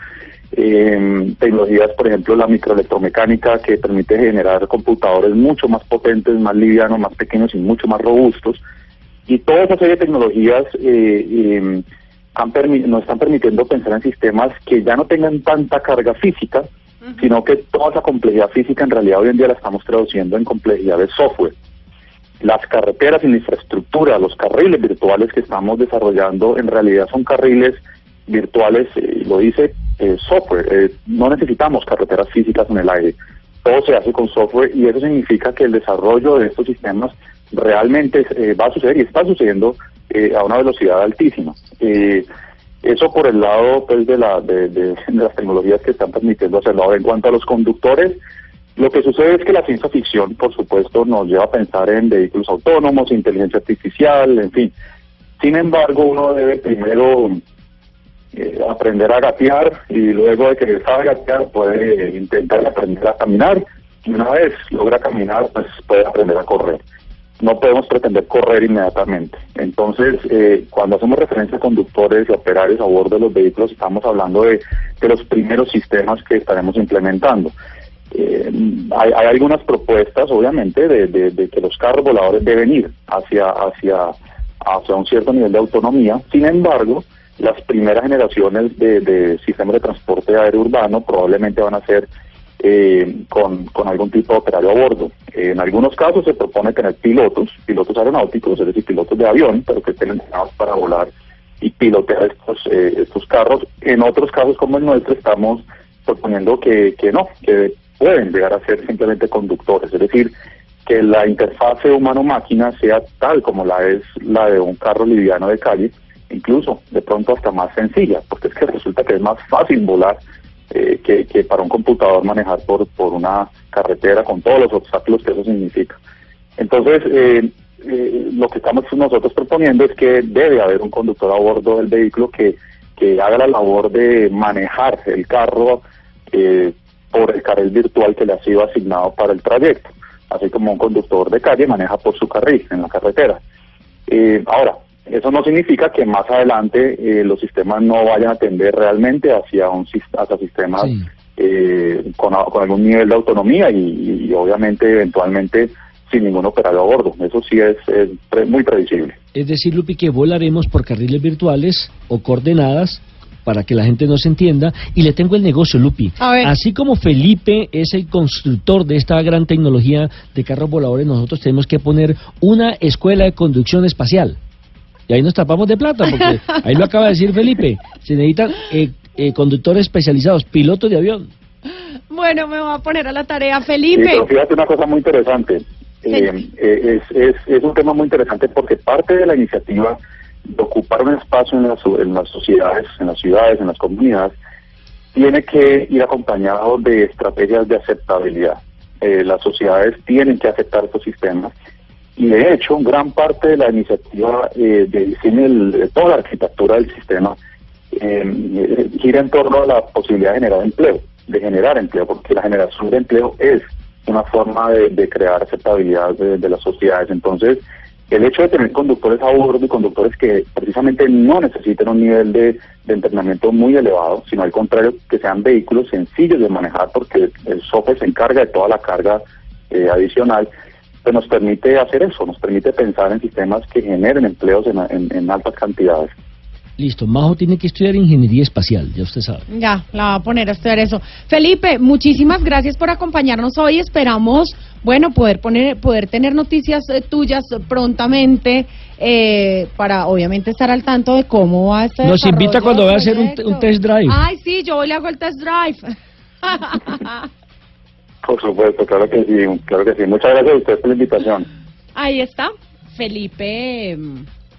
eh, tecnologías, por ejemplo, la microelectromecánica que permite generar computadores mucho más potentes, más livianos, más pequeños y mucho más robustos. Y toda esa serie de tecnologías eh, eh, han nos están permitiendo pensar en sistemas que ya no tengan tanta carga física, sino que toda esa complejidad física en realidad hoy en día la estamos traduciendo en complejidad de software. Las carreteras y la infraestructura, los carriles virtuales que estamos desarrollando, en realidad son carriles virtuales, eh, lo dice eh, software. Eh, no necesitamos carreteras físicas en el aire. Todo se hace con software y eso significa que el desarrollo de estos sistemas realmente eh, va a suceder y está sucediendo eh, a una velocidad altísima. Eh, eso por el lado pues de, la, de, de- las tecnologías que están permitiendo hacerlo. Ahora, en cuanto a los conductores, lo que sucede es que la ciencia ficción, por supuesto, nos lleva a pensar en vehículos autónomos, inteligencia artificial, en fin. Sin embargo, uno debe primero eh, aprender a gatear y luego de que sabe gatear puede intentar aprender a caminar y una vez logra caminar pues puede aprender a correr. No podemos pretender correr inmediatamente. Entonces, eh, cuando hacemos referencia a conductores y operarios a bordo de los vehículos, estamos hablando de, de los primeros sistemas que estaremos implementando. Eh, hay, hay algunas propuestas, obviamente, de, de- que los carros voladores deben ir hacia, hacia, hacia un cierto nivel de autonomía. Sin embargo, las primeras generaciones de, de sistemas de transporte aéreo urbano probablemente van a ser eh, con, con algún tipo de operario a bordo. En algunos casos se propone tener pilotos, pilotos aeronáuticos, es decir, pilotos de avión, pero que estén entrenados para volar y pilotear estos, eh, estos carros. En otros casos como el nuestro estamos proponiendo que, que no, que pueden llegar a ser simplemente conductores, es decir, que la interfase humano-máquina sea tal como la es la de un carro liviano de calle, incluso de pronto hasta más sencilla, porque es que resulta que es más fácil volar eh, que, para un computador manejar por, por una carretera con todos los obstáculos que eso significa. Entonces, eh, eh, lo que estamos nosotros proponiendo es que debe haber un conductor a bordo del vehículo que, que haga la labor de manejar el carro eh, por el carril virtual que le ha sido asignado para el trayecto, así como un conductor de calle maneja por su carril en la carretera. Eh, ahora, eso no significa que más adelante eh, los sistemas no vayan a tender realmente hacia un hacia sistemas eh, con, con, algún nivel de autonomía y, obviamente eventualmente sin ningún operador a bordo. Eso sí es, muy previsible. Es decir, Lupi, que volaremos por carriles virtuales o coordenadas para que la gente no se entienda. Y le tengo el negocio, Lupi. Así como Felipe es el constructor de esta gran tecnología de carros voladores, nosotros tenemos que poner una escuela de conducción espacial. Y ahí nos tapamos de plata, porque ahí lo acaba de decir Felipe. Se necesitan eh, eh, conductores especializados, pilotos de avión. Bueno, me voy a poner a la tarea, Felipe. pero fíjate una cosa muy interesante. Eh, es, es, es un tema muy interesante porque parte de la iniciativa ocupar un espacio en las, en las sociedades, en las ciudades, en las comunidades, tiene que ir acompañado de estrategias de aceptabilidad. las sociedades tienen que aceptar estos sistemas y de hecho gran parte de la iniciativa de diseño toda la arquitectura del sistema eh, gira en torno a la posibilidad de generar empleo, de generar empleo, porque la generación de empleo es una forma de, crear aceptabilidad de, las sociedades. Entonces, el hecho de tener conductores a bordo y conductores que precisamente no necesiten un nivel de, entrenamiento muy elevado, sino al contrario, que sean vehículos sencillos de manejar, porque el software se encarga de toda la carga eh, adicional, pues nos permite hacer eso, nos permite pensar en sistemas que generen empleos en altas cantidades. Listo, Majo tiene que estudiar ingeniería espacial, ya usted sabe. Ya, la va a poner a estudiar eso. Felipe, muchísimas gracias por acompañarnos hoy. Esperamos, bueno, poder poner, poder tener noticias eh, tuyas prontamente eh, para, obviamente, estar al tanto de cómo va a estar. Nos invita cuando va a hacer un, test drive. Ay, sí, yo le hago el test drive. por supuesto, claro que sí, claro que sí. Muchas gracias a usted por la invitación. Ahí está, Felipe.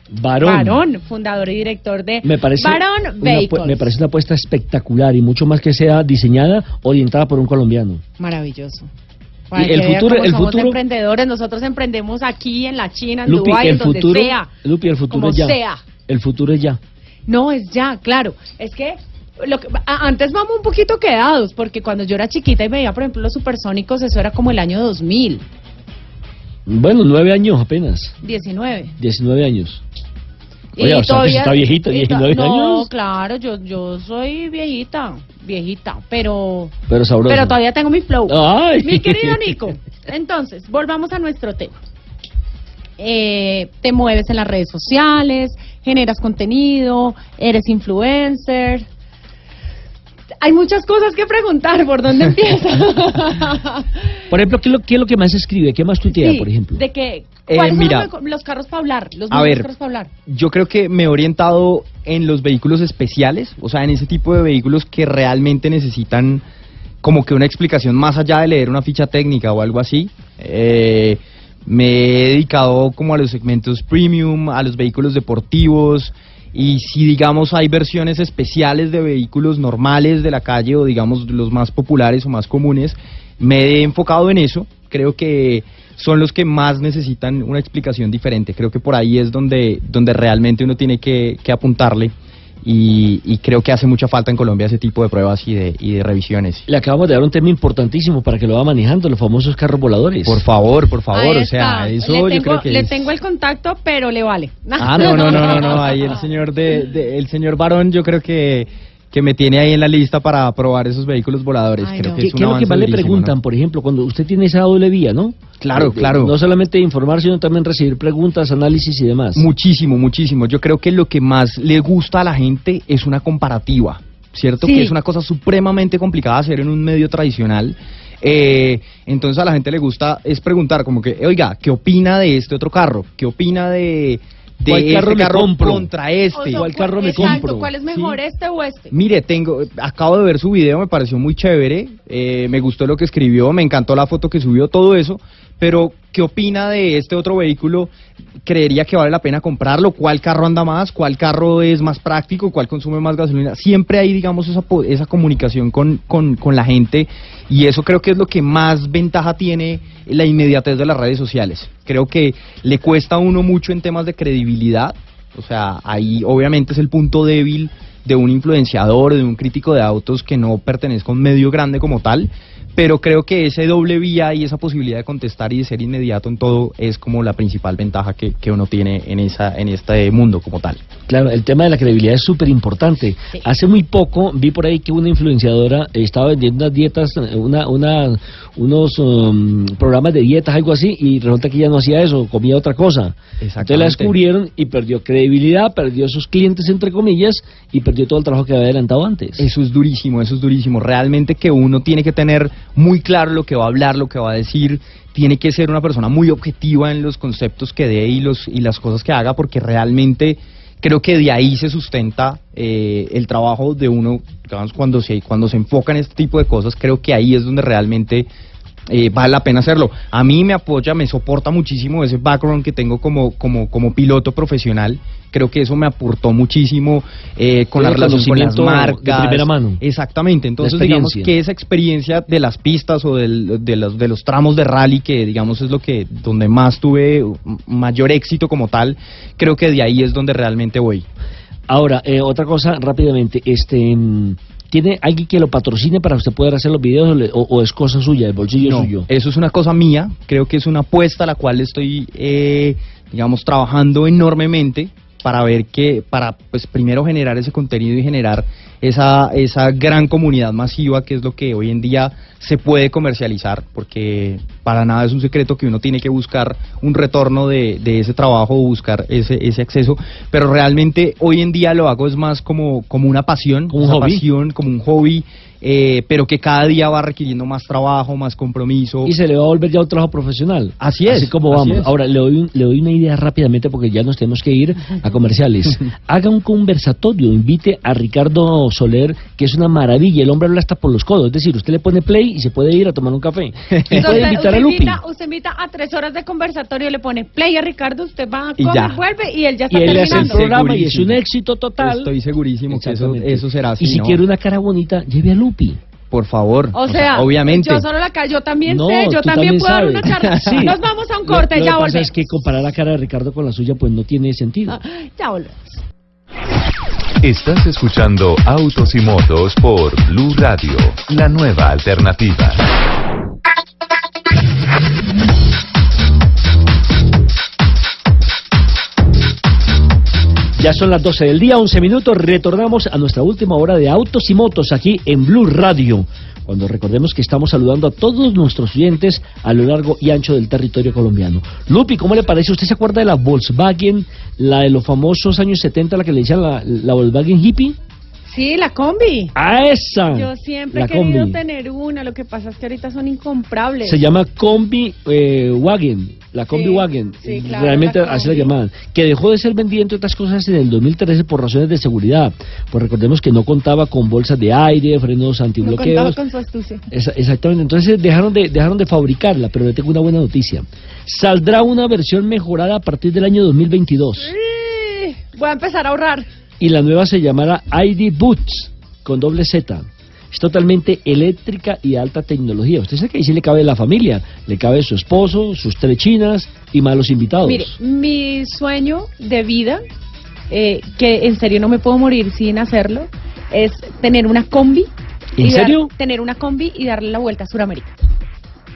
Barón. fundador y director de me parece Barón Me parece una apuesta espectacular y mucho más que sea diseñada, orientada por un colombiano. Maravilloso. el futuro, el somos futuro. emprendedores, nosotros emprendemos aquí en la China, en Dubái, en donde sea. Lupi, el futuro es ya. Sea. El futuro es ya. No, es ya, claro. Es que lo que, antes vamos un poquito quedados, porque cuando yo era chiquita y veía, por ejemplo, los supersónicos, eso era como el año 2000. Bueno, nueve años apenas. Diecinueve. Diecinueve años. Oye, está viejita, diecinueve no, claro, yo, yo soy viejita, viejita, pero... Pero Pero todavía tengo mi flow. Ay. Mi querido Nico, entonces, volvamos a nuestro tema. Eh, te mueves en las redes sociales, generas contenido, eres influencer, hay muchas cosas que preguntar. ¿Por dónde empieza? por ejemplo, ¿qué es, lo, ¿qué es lo que más escribe? ¿Qué más tuitea, por ejemplo? De que, eh, ¿Cuáles son los carros para hablar? Los a ver, carros para hablar. Yo creo que me he orientado en los vehículos especiales, o sea, en ese tipo de vehículos que realmente necesitan como que una explicación más allá de leer una ficha técnica o algo así. Eh, me he dedicado como a los segmentos premium, a los vehículos deportivos, y si digamos hay versiones especiales de vehículos normales de la calle o digamos los más populares o más comunes, me he enfocado en eso, creo que son los que más necesitan una explicación diferente, creo que por ahí es donde, donde realmente uno tiene que, que apuntarle y, creo que hace mucha falta en Colombia ese tipo de pruebas y de, y de revisiones. Le acabamos de dar un tema importantísimo para que lo va manejando, los famosos carros voladores. Por favor, por favor, o sea, eso le tengo, yo creo que Le tengo el contacto, pero le vale. Ah, no, no, no, no, no, ahí el señor de, el señor Barón yo creo que que me tiene ahí en la lista para probar esos vehículos voladores. Creo que es ¿Qué, es lo que más le preguntan, por ejemplo, cuando usted tiene esa doble vía, no? Claro, claro. No solamente informar, sino también recibir preguntas, análisis y demás. Muchísimo, muchísimo. Yo creo que lo que más le gusta a la gente es una comparativa, ¿cierto? Que es una cosa supremamente complicada hacer en un medio tradicional. Eh, entonces a la gente le gusta es preguntar como que, oiga, ¿qué opina de este otro carro? ¿Qué opina de de ¿Cuál carro, este carro compro? contra este. ¿Cuál carro me compro? ¿Cuál es mejor, este o este? Mire, tengo, acabo de ver su video, me pareció muy chévere, eh, me gustó lo que escribió, me encantó la foto que subió, todo eso, pero ¿qué opina de este otro vehículo? ¿Creería que vale la pena comprarlo? ¿Cuál carro anda más? ¿Cuál carro es más práctico? ¿Cuál consume más gasolina? Siempre hay, digamos, esa, esa comunicación con, con, con la gente y eso creo que es lo que más ventaja tiene la inmediatez de las redes sociales. Creo que le cuesta a uno mucho en temas de credibilidad, o sea, ahí obviamente es el punto débil de un influenciador, de un crítico de autos que no pertenezca a un medio grande como tal, pero creo que ese doble vía y esa posibilidad de contestar y de ser inmediato en todo es como la principal ventaja que, que uno tiene en, esa, en este mundo como tal. Claro, el tema de la credibilidad es súper importante. Hace muy poco vi por ahí que una influenciadora estaba vendiendo unas dietas, una, una, unos um, programas de dietas, algo así, y resulta que ella no hacía eso, comía otra cosa. Entonces la descubrieron y perdió credibilidad, perdió sus clientes, entre comillas, y perdió todo el trabajo que había adelantado antes. Eso es durísimo, eso es durísimo. Realmente que uno tiene que tener muy claro lo que va a hablar, lo que va a decir, tiene que ser una persona muy objetiva en los conceptos que dé y, los, y las cosas que haga, porque realmente creo que de ahí se sustenta eh, el trabajo de uno, digamos, cuando se, cuando se enfoca en este tipo de cosas, creo que ahí es donde realmente eh, vale la pena hacerlo. A mí me apoya, me soporta muchísimo ese background que tengo como, como, como piloto profesional. Creo que eso me aportó muchísimo eh, con la relación con las marcas. De primera mano. Exactamente. Entonces, digamos que esa experiencia de las pistas o del, de, los, de los tramos de rally, que digamos es lo que donde más tuve mayor éxito como tal, creo que de ahí es donde realmente voy. Ahora, eh, otra cosa rápidamente, este mm, ¿Tiene alguien que lo patrocine para usted poder hacer los videos o, es cosa suya, el bolsillo no, suyo? Eso es una cosa mía, creo que es una apuesta a la cual estoy, eh, digamos, trabajando enormemente para ver que, para pues primero generar ese contenido y generar esa, esa gran comunidad masiva que es lo que hoy en día se puede comercializar, porque para nada es un secreto que uno tiene que buscar un retorno de, de ese trabajo o buscar ese, ese acceso, pero realmente hoy en día lo hago es más como, como una pasión, como un hobby. pasión, como un hobby eh, pero que cada día va requiriendo más trabajo, más compromiso. Y se le va a volver ya un trabajo profesional. Así es. Así como vamos. Ahora, le doy, le doy una idea rápidamente porque ya nos tenemos que ir a comerciales. Haga un conversatorio, invite a Ricardo Soler, que es una maravilla. El hombre habla hasta por los codos. Es decir, usted le pone play y se puede ir a tomar un café. Y puede invitar a Lupi. Invita, usted invita a tres horas de conversatorio, le pone play a Ricardo, usted va, y come, vuelve y él ya está y él terminando. Hace el programa y es un éxito total. Estoy segurísimo que eso, eso será así. Y si quiere una cara bonita, lleve a Lupi por favor. O sea, obviamente. Yo solo la cara, yo también sé, yo también, puedo dar una charla. Sí. Nos vamos a un corte, lo, ya lo volvemos. Lo que pasa es que comparar la cara de Ricardo con la suya, pues no tiene sentido. Ah, ya volvemos. Estás escuchando Autos y Motos por Blue Radio, la nueva alternativa. Ya son las 12 del día, 11 minutos. Retornamos a nuestra última hora de autos y motos aquí en Blue Radio. Cuando recordemos que estamos saludando a todos nuestros oyentes a lo largo y ancho del territorio colombiano. Lupi, ¿cómo le parece? ¿Usted se acuerda de la Volkswagen, la de los famosos años 70, la que le decían la, la Volkswagen hippie? Sí, la combi. ¡Ah, esa! Yo siempre he querido tener una, lo que pasa es que ahorita son incomprables. Se llama Combi eh, Wagon, la Combi Wagon. Sí, claro, Realmente la así la llamaban. Que dejó de ser vendida, entre otras cosas, en el 2013 por razones de seguridad. Pues recordemos que no contaba con bolsas de aire, frenos No contaba antibloqueos. con su astucia. Esa- exactamente, entonces dejaron de, dejaron de fabricarla, pero le tengo una buena noticia. Saldrá una versión mejorada a partir del año 2022 Sí, Voy a empezar a ahorrar. Y la nueva se llamará ID Boots con doble Z. Es totalmente eléctrica y de alta tecnología. Usted sabe que ahí sí le cabe la familia, le cabe su esposo, sus tres chinas y más los invitados. Mire, mi sueño de vida, eh, que en serio no me puedo morir sin hacerlo, es tener una combi. ¿En y dar- serio? tener una combi y darle la vuelta a Sudamérica.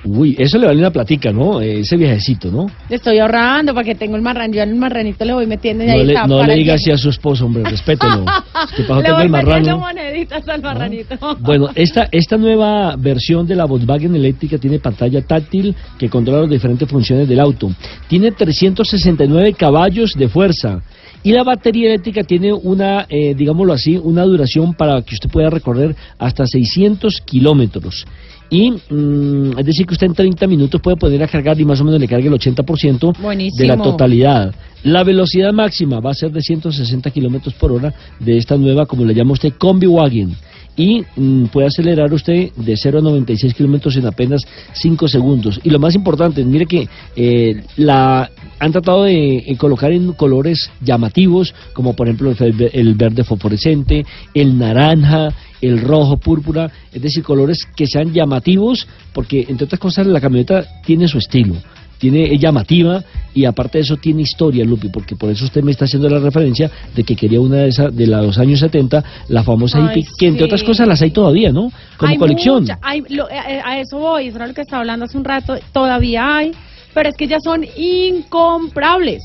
Uy, eso le vale una platica, ¿no? Eh, Ese viajecito, ¿no? Le estoy ahorrando para que tenga el marrano. Yo en el marranito le voy metiendo y No ahí le, no le el diga bien. así a su esposo, hombre, respételo. Es que Le voy el metiendo moneditas al marranito. Bueno, esta, esta nueva versión de la Volkswagen eléctrica tiene pantalla táctil que controla las diferentes funciones del auto. Tiene 369 caballos de fuerza. Y la batería eléctrica tiene una, eh, digámoslo así, una duración para que usted pueda recorrer hasta 600 kilómetros. Y mm, es decir que usted en 30 minutos puede poner a cargar y más o menos le cargue el 80% de Buenísimo. la totalidad. La velocidad máxima va a ser de 160 kilómetros por hora de esta nueva, como le llama usted, Combi Wagon. Y mm, puede acelerar usted de 0 a 96 kilómetros en apenas 5 segundos. Y lo más importante, mire que eh, la han tratado de eh, colocar en colores llamativos, como por ejemplo el, el verde fosforescente, el naranja, el rojo, púrpura, es decir, colores que sean llamativos, porque entre otras cosas la camioneta tiene su estilo. Tiene es llamativa y aparte de eso tiene historia, Lupi, porque por eso usted me está haciendo la referencia de que quería una de esas de los años 70, la famosa Ay, hippie, que entre sí. otras cosas las hay todavía, ¿no? Como Hay colección. mucha- hay- lo- eh, a eso voy, eso era lo que estaba hablando hace un rato. Todavía hay, pero es que ya son incomprables.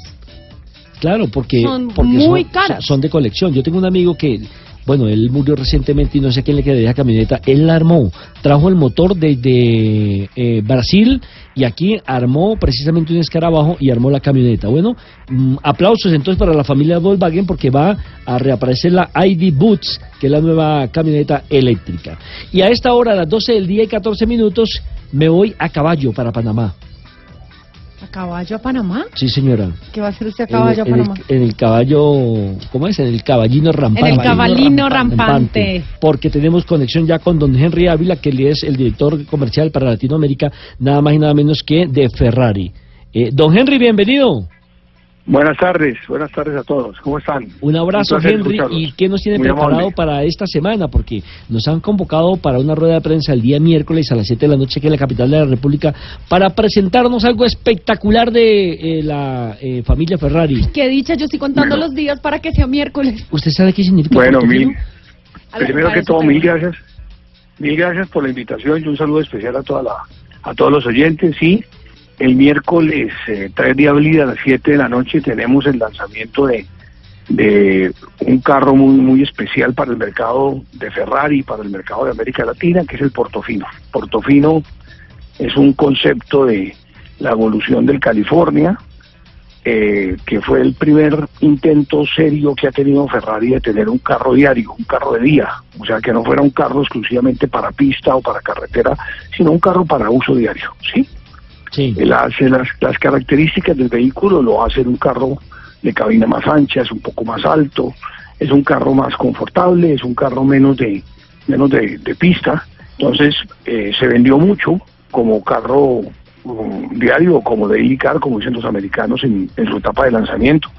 Claro, porque, Son porque muy son, caras. son de colección. Yo tengo un amigo que, bueno, él murió recientemente y no sé quién le quedaría la camioneta. Él la armó, trajo el motor desde eh, Brasil y aquí armó precisamente un escarabajo y armó la camioneta. Bueno, mm, aplausos entonces para la familia Volkswagen porque va a reaparecer la ID Boots, que es la nueva camioneta eléctrica. Y a esta hora, a las 12 del día y 14 minutos, me voy a caballo para Panamá. ¿A caballo a Panamá? Sí, señora. ¿Qué va a hacer usted a caballo a en, el, Panamá? en el caballo, ¿cómo es? En el caballino rampante. En el cabalino rampante. Porque tenemos conexión ya con don Henry Ávila, que él es el director comercial para Latinoamérica, nada más y nada menos que de Ferrari. Eh, don Henry, bienvenido. Buenas tardes, buenas tardes a todos. ¿Cómo están? Un abrazo, Un Henry. ¿Y qué nos tiene Muy preparado amable. para esta semana? Porque nos han convocado para una rueda de prensa el día miércoles a las 7 de la noche aquí en la capital de la República para presentarnos algo espectacular de eh, la eh, familia Ferrari. Qué dicha, yo estoy contando los días para que sea miércoles. ¿Usted sabe qué significa Bueno, mil, primero que todo, mil gracias. Mil gracias por la invitación y un saludo especial a toda la, a todos los oyentes. Sí, el miércoles eh, 3 de abril a las 7 de la noche tenemos el lanzamiento de, de un carro muy, muy especial para el mercado de Ferrari, para el mercado de América Latina, que es el Portofino. Portofino es un concepto de la evolución del California, eh, que fue el primer intento serio que ha tenido Ferrari de tener un carro diario, un carro de día, o sea, que no fuera un carro exclusivamente para pista o para carretera, sino un carro para uso diario, ¿sí? Sí. Las, las, las características del vehículo lo hacen un carro de cabina más ancha, es un poco más alto, es un carro más confortable, es un carro menos de menos de, de pista, entonces eh, se vendió mucho como carro um, diario, como de ICAR, como dicen los americanos en, en su etapa de lanzamiento.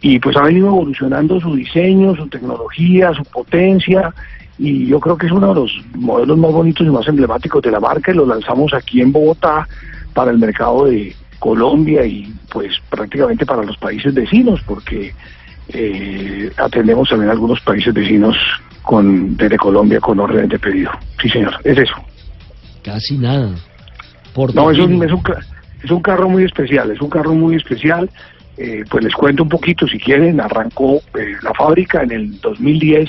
Y pues ha venido evolucionando su diseño, su tecnología, su potencia, y yo creo que es uno de los modelos más bonitos y más emblemáticos de la marca, y lo lanzamos aquí en Bogotá para el mercado de Colombia y pues prácticamente para los países vecinos, porque eh, atendemos también a algunos países vecinos con desde Colombia con órdenes de pedido. Sí, señor, es eso. Casi nada. Por No, es un, es, un, ca- es un carro muy especial, es un carro muy especial. Eh, pues les cuento un poquito, si quieren, arrancó eh, la fábrica en el 2010,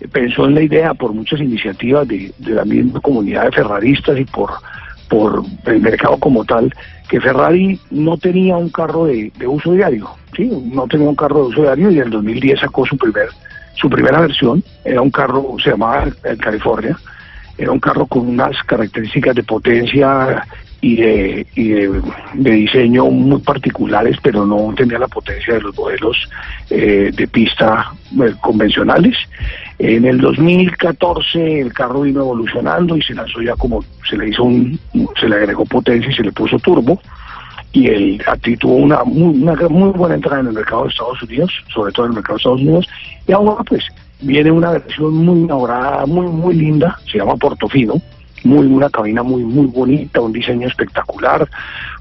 eh, pensó en la idea por muchas iniciativas de, de la misma comunidad de ferraristas y por, por el mercado como tal, que Ferrari no tenía un carro de, de uso diario, ¿sí? no tenía un carro de uso diario y en el 2010 sacó su primer su primera versión, era un carro, se llamaba el California, era un carro con unas características de potencia y de, y de, diseño muy particulares, pero no tenía la potencia de los modelos eh, de pista eh, convencionales. En el 2014 el carro vino evolucionando y se lanzó ya como se le hizo un, se le agregó potencia y se le puso turbo. Y el Acti tuvo una muy, una muy buena entrada en el mercado de Estados Unidos, sobre todo en el mercado de Estados Unidos, y ahora pues viene una versión muy inaugurada, muy muy linda, se llama Portofino, muy una cabina muy muy bonita, un diseño espectacular,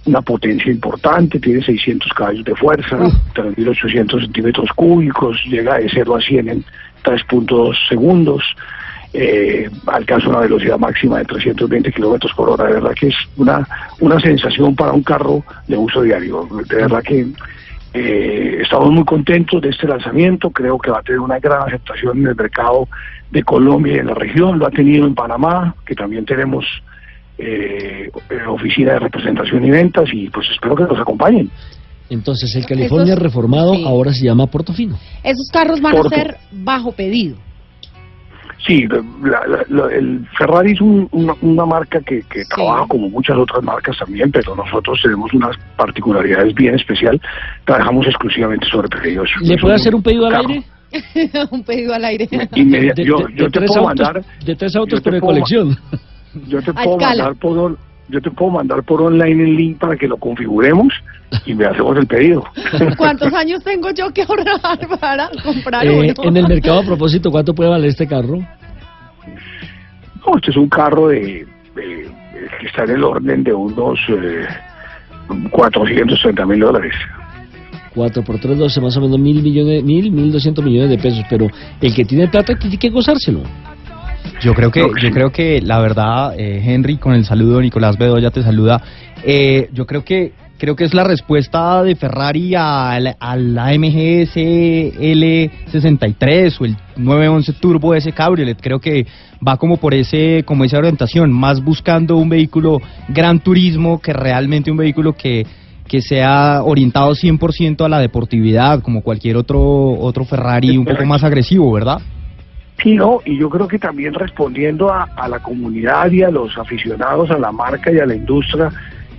una potencia importante, tiene 600 caballos de fuerza, 3.800 centímetros cúbicos, llega de 0 a 100 en 3.2 segundos, eh, alcanza una velocidad máxima de 320 kilómetros por hora. De verdad que es una, una sensación para un carro de uso diario. De verdad que eh, estamos muy contentos de este lanzamiento. Creo que va a tener una gran aceptación en el mercado de Colombia y en la región. Lo ha tenido en Panamá, que también tenemos eh, eh, oficina de representación y ventas, y pues espero que nos acompañen. Entonces el California Esos- reformado sí. ahora se llama Portofino. Esos carros van Porto. a ser bajo pedido. Sí, la- la- la- el Ferrari es un- una, una marca que, que trabaja como muchas otras marcas también, pero nosotros tenemos unas particularidades bien especial. Trabajamos exclusivamente sobre pedidos. ¿Le Es puedo hacer un pedido al aire? un pedido al aire. inmedia- De, yo, de- yo de te puedo autos, mandar, de tres autos, pero de colección. yo te puedo mandar por yo te puedo mandar por online el link para que lo configuremos y me hacemos el pedido. ¿Cuántos años tengo yo que ahorrar para comprar Eh, uno? en el mercado, a propósito, ¿cuánto puede valer este carro? No, este es un carro de, de- que está en el orden de unos eh, 430 mil dólares. 4 por 3, 12, más o menos mil millones, mil, mil doscientos millones de pesos, pero el que tiene plata tiene que gozárselo. Yo creo que, yo creo que la verdad, eh, Henry, con el saludo, Nicolás Bedoya te saluda. Eh, yo creo que creo que es la respuesta de Ferrari al, al AMG SL63 o el 911 Turbo ese Cabriolet. Creo que va como por ese, como esa orientación, más buscando un vehículo gran turismo que realmente un vehículo que que sea orientado 100% a la deportividad, como cualquier otro otro Ferrari un poco más agresivo, ¿verdad? Y yo creo que también respondiendo a, a la comunidad y a los aficionados a la marca y a la industria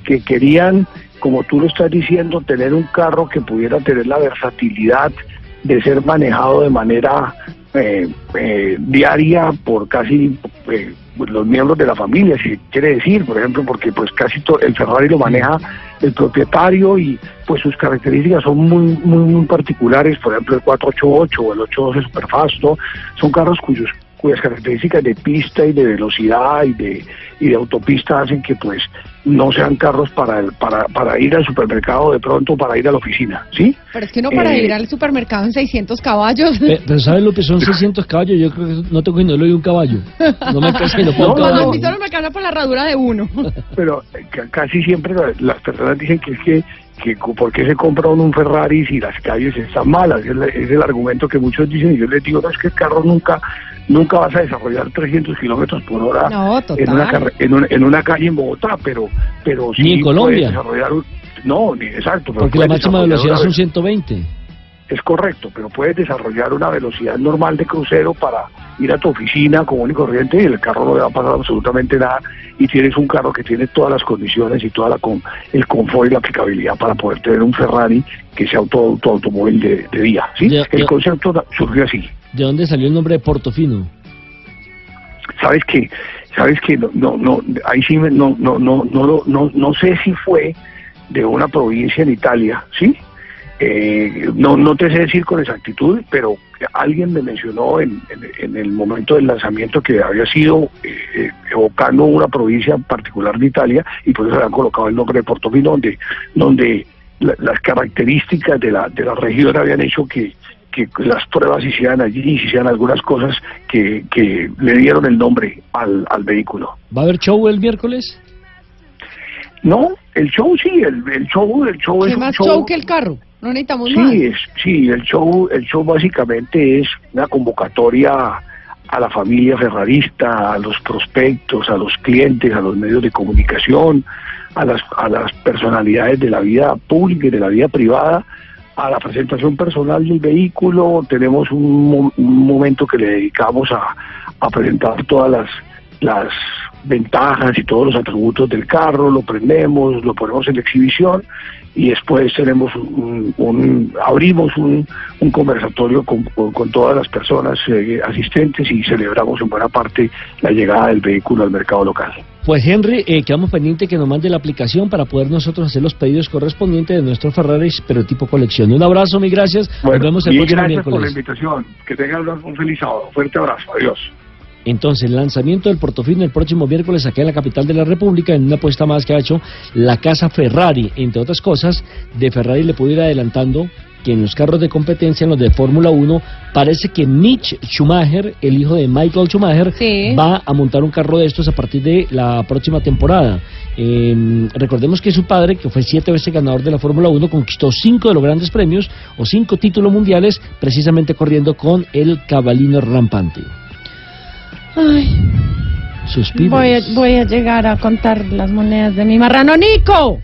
que querían, como tú lo estás diciendo, tener un carro que pudiera tener la versatilidad de ser manejado de manera eh, eh, diaria por casi eh, los miembros de la familia, si quiere decir, por ejemplo, porque pues casi todo el Ferrari lo maneja el propietario y pues sus características son muy muy, muy particulares, por ejemplo el 488 o el 812 Superfast, ¿no? son carros cuyos cuyas características de pista y de velocidad y de, y de autopista hacen que pues no sean carros para, el, para, para ir al supermercado de pronto, para ir a la oficina, ¿sí? Pero es que no para Eh, ir al supermercado en 600 caballos. Pe- Pero ¿sabes lo que son 600 caballos? Yo creo que no tengo ni lo de un caballo. No me alcanza un Cuando caballo. el me alcanza por la herradura de uno. pero eh, ca- casi siempre la- las personas dicen que es que, que ¿por qué se compra uno un Ferrari si las calles están malas? Es, el- es el argumento que muchos dicen y yo les digo, no, es que el carro nunca nunca vas a desarrollar 300 kilómetros por hora No, en, una carre- en, una, en una calle en Bogotá, pero, pero sí Ni en puedes Colombia. desarrollar un- no, ni exacto. pero Porque la máxima velocidad una son ve- 120. Es correcto, pero puedes desarrollar una velocidad normal de crucero para ir a tu oficina común y corriente y el carro no le va a pasar absolutamente nada y tienes un carro que tiene todas las condiciones y toda la con, el confort y la aplicabilidad para poder tener un Ferrari que sea tu, tu automóvil de, de día. ¿sí? Ya, el ya. concepto surgió así. ¿De dónde salió el nombre de Portofino? sabes que sabes que no no no ahí sí me- no no no no lo- no no sé si fue de una provincia en Italia sí Eh, no no te sé decir con exactitud pero alguien me mencionó en, en- en el momento del lanzamiento que había sido eh, eh, evocando una provincia particular de Italia y por eso le han colocado el nombre de Portofino donde donde la- las características de la de la región habían hecho que que las pruebas hicieran allí y se hicieran algunas cosas que, que le dieron el nombre al, al vehículo. ¿Va a haber show el miércoles? No, el show sí, el, el show, el show es ¿Qué un más show. show que el carro? No necesitamos más. Sí, es, sí, el show, el show básicamente es una convocatoria a la familia ferrarista, a los prospectos, a los clientes, a los medios de comunicación, a las, a las personalidades de la vida pública y de la vida privada, a la presentación personal del vehículo. Tenemos un, un momento que le dedicamos a, a presentar todas las, las ventajas y todos los atributos del carro, lo prendemos, lo ponemos en exhibición y después tenemos un, un- abrimos un, un conversatorio con, con- con todas las personas eh, asistentes y celebramos en buena parte la llegada del vehículo al mercado local. Pues Henry, eh, quedamos pendiente que nos mande la aplicación para poder nosotros hacer los pedidos correspondientes de nuestros Ferraris, pero tipo colección. Un abrazo, mil gracias. nos vemos el próximo gracias por la invitación. Que tengan un feliz sábado. Fuerte abrazo. Adiós. Entonces, lanzamiento del Portofino el próximo miércoles aquí en la capital de la República, en una apuesta más que ha hecho la casa Ferrari. Entre otras cosas, de Ferrari le ir adelantando que en los carros de competencia, en los de Fórmula 1, parece que Mitch Schumacher, el hijo de Michael Schumacher, Sí. va a montar un carro de estos a partir de la próxima temporada. Eh, recordemos que su padre, que fue siete veces ganador de la Fórmula 1, conquistó cinco de los grandes premios o cinco títulos mundiales, precisamente corriendo con el cabalino rampante. Ay, voy, a, voy a llegar a contar las monedas de mi marrano Nico.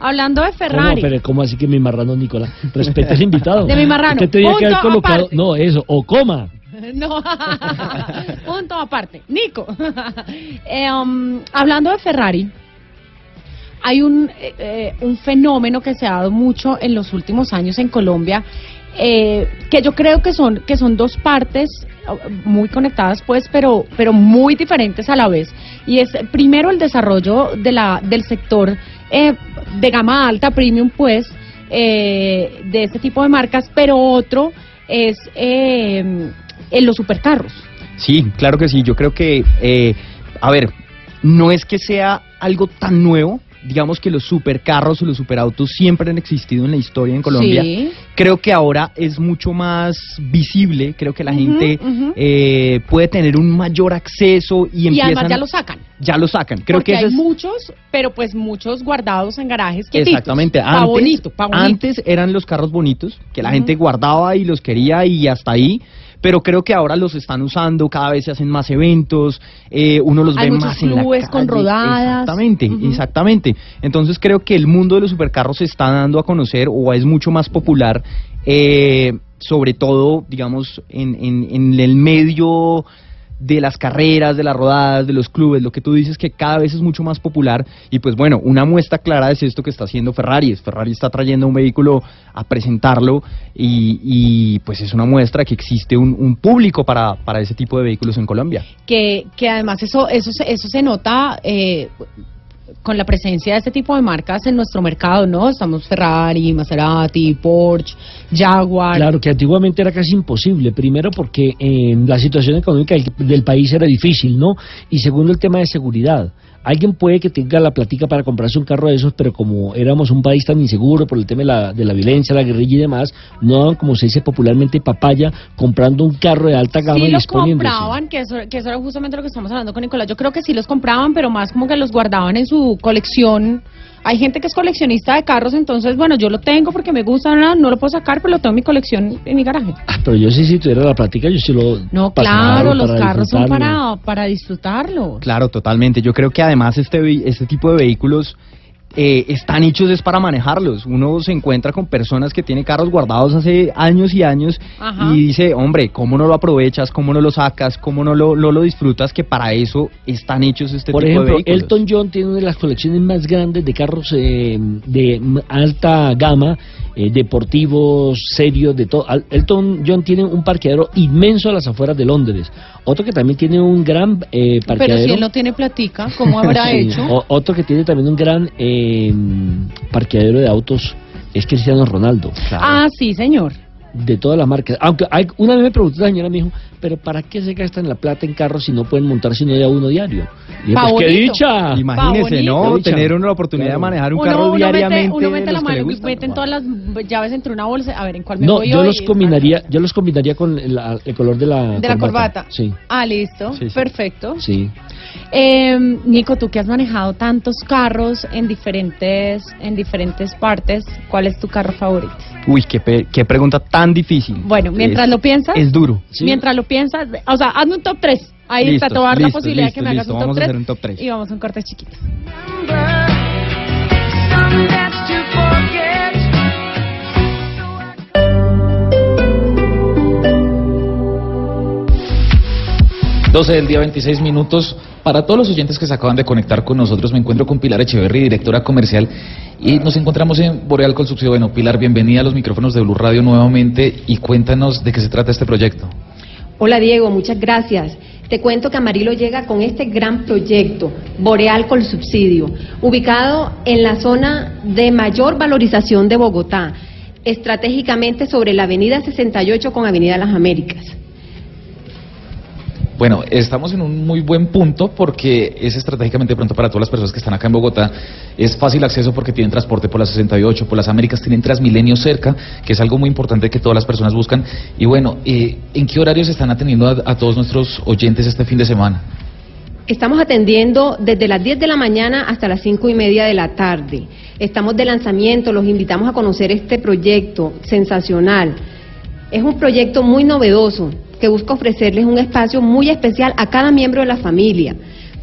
Hablando de ¿Cómo, Ferrari. pero ¿cómo así que mi marrano, Nicolás? Respeta al invitado. De mi marrano. Usted tenía que haber colocado. aparte. No, eso. O coma. No, punto aparte. Nico, eh, um, hablando de Ferrari, hay un, eh, eh, un fenómeno que se ha dado mucho en los últimos años en Colombia, eh, que yo creo que son, que son dos partes muy conectadas, pues, pero, pero muy diferentes a la vez. Y es primero el desarrollo de la, del sector eh, de gama alta, premium, pues, eh, de este tipo de marcas, pero otro es eh, en los supercarros. Sí, claro que sí. Yo creo que, eh, a ver, no es que sea algo tan nuevo, digamos que los supercarros o los superautos siempre han existido en la historia en Colombia. Sí. Creo que ahora es mucho más visible, creo que la gente eh, puede tener un mayor acceso y, Y empiezan... además ya lo sacan. Ya lo sacan. Creo porque que hay es... muchos, pero pues muchos guardados en garajes quietitos. Exactamente. Pa' Antes, bonito, pa' bonito. antes eran los carros bonitos, que la gente guardaba y los quería y hasta ahí. Pero creo que ahora los están usando, cada vez se hacen más eventos, eh, uno los Hay ve más en la clubes con calle. rodadas. Exactamente, exactamente. Entonces creo que el mundo de los supercarros se está dando a conocer o es mucho más popular, eh, sobre todo, digamos, en, en, en el medio de las carreras, de las rodadas, de los clubes, lo que tú dices que cada vez es mucho más popular y pues bueno, una muestra clara es esto que está haciendo Ferrari, Ferrari está trayendo un vehículo a presentarlo y, y, pues es una muestra que existe un, un público para, para ese tipo de vehículos en Colombia. que, que además eso, eso, eso se nota eh, con la presencia de este tipo de marcas en nuestro mercado, ¿no? Estamos Ferrari, Maserati, Porsche, Jaguar. Claro, que antiguamente era casi imposible. Primero porque la situación económica del país era difícil, ¿no? Y segundo el tema de seguridad. Alguien puede que tenga la platica para comprarse un carro de esos, pero como éramos un país tan inseguro por el tema de la, de la violencia, la guerrilla y demás, no daban, como se dice popularmente, papaya comprando un carro de alta gama Sí y los compraban, que eso, que eso era justamente lo que estamos hablando con Nicolás. Yo creo que sí los compraban, pero más como que los guardaban en su colección. Hay gente que es coleccionista de carros, entonces, bueno, yo lo tengo porque me gusta, no, no lo puedo sacar, pero lo tengo en mi colección en mi garaje. Ah, pero yo sí, si tuviera la platica, yo sí lo No, claro, los para carros son para, para disfrutarlo. Claro, totalmente. Yo creo que además este, este tipo de vehículos eh, están hechos es para manejarlos. Uno se encuentra con personas que tienen carros guardados hace años y años Ajá. y dice, hombre, ¿cómo no lo aprovechas? ¿Cómo no lo sacas? ¿Cómo no lo, no lo disfrutas? Que para eso están hechos este Por tipo ejemplo, de vehículos. Elton John tiene una de las colecciones más grandes de carros eh, de alta gama, eh, deportivos, serios, de todo. Elton John tiene un parqueadero inmenso a las afueras de Londres. Otro que también tiene un gran eh, Pero parqueadero. si él no tiene platica, ¿cómo habrá hecho? o- otro que tiene también un gran eh, parqueadero de autos es Cristiano Ronaldo. Ah, sí, señor. De todas las marcas. Aunque hay, una vez me preguntó la señora, me dijo, pero ¿para qué se gastan la plata en carros si no pueden montarse uno de a uno diario? Y Pa' pues, ¡qué dicha! Imagínese, ¿no? Tener uno la oportunidad Claro. de manejar un Uno, carro uno diariamente. mete, uno mete la mano meten todas las llaves entre una bolsa. A ver, ¿en cuál me No, voy yo hoy? los combinaría, yo los combinaría con el, el color de la De la corbata. Sí, Ah, listo. Sí, sí. Perfecto. sí. Eh, Nico, tú que has manejado tantos carros en diferentes, en diferentes partes, ¿cuál es tu carro favorito? Uy, qué, pe- qué pregunta tan difícil. Bueno, mientras Es- lo piensas, Es duro. mientras lo piensas, o sea, hazme un top 3. Ahí Listo, está, te voy a dar la posibilidad listo, que me hagas un top vamos a 3. hacer un top tres. Y vamos a un corte chiquito. Doce del día 26 minutos. Para todos los oyentes que se acaban de conectar con nosotros, me encuentro con Pilar Echeverry, directora comercial, y nos encontramos en Boreal con Subsidio. Bueno, Pilar, bienvenida a los micrófonos de Blue Radio nuevamente y cuéntanos de qué se trata este proyecto. Hola Diego, muchas gracias. Te cuento que Amarillo llega con este gran proyecto, Boreal con Subsidio, ubicado en la zona de mayor valorización de Bogotá, estratégicamente sobre la Avenida 68 con Avenida Las Américas. Bueno, estamos en un muy buen punto porque es estratégicamente pronto para todas las personas que están acá en Bogotá. Es fácil acceso porque tienen transporte por la 68, por las Américas, tienen Transmilenio cerca, que es algo muy importante que todas las personas buscan. Y bueno, eh, ¿en qué horarios están atendiendo a, a todos nuestros oyentes este fin de semana? Estamos atendiendo desde las 10 de la mañana hasta las 5 y media de la tarde. Estamos de lanzamiento, los invitamos a conocer este proyecto sensacional. Es un proyecto muy novedoso que busca ofrecerles un espacio muy especial a cada miembro de la familia.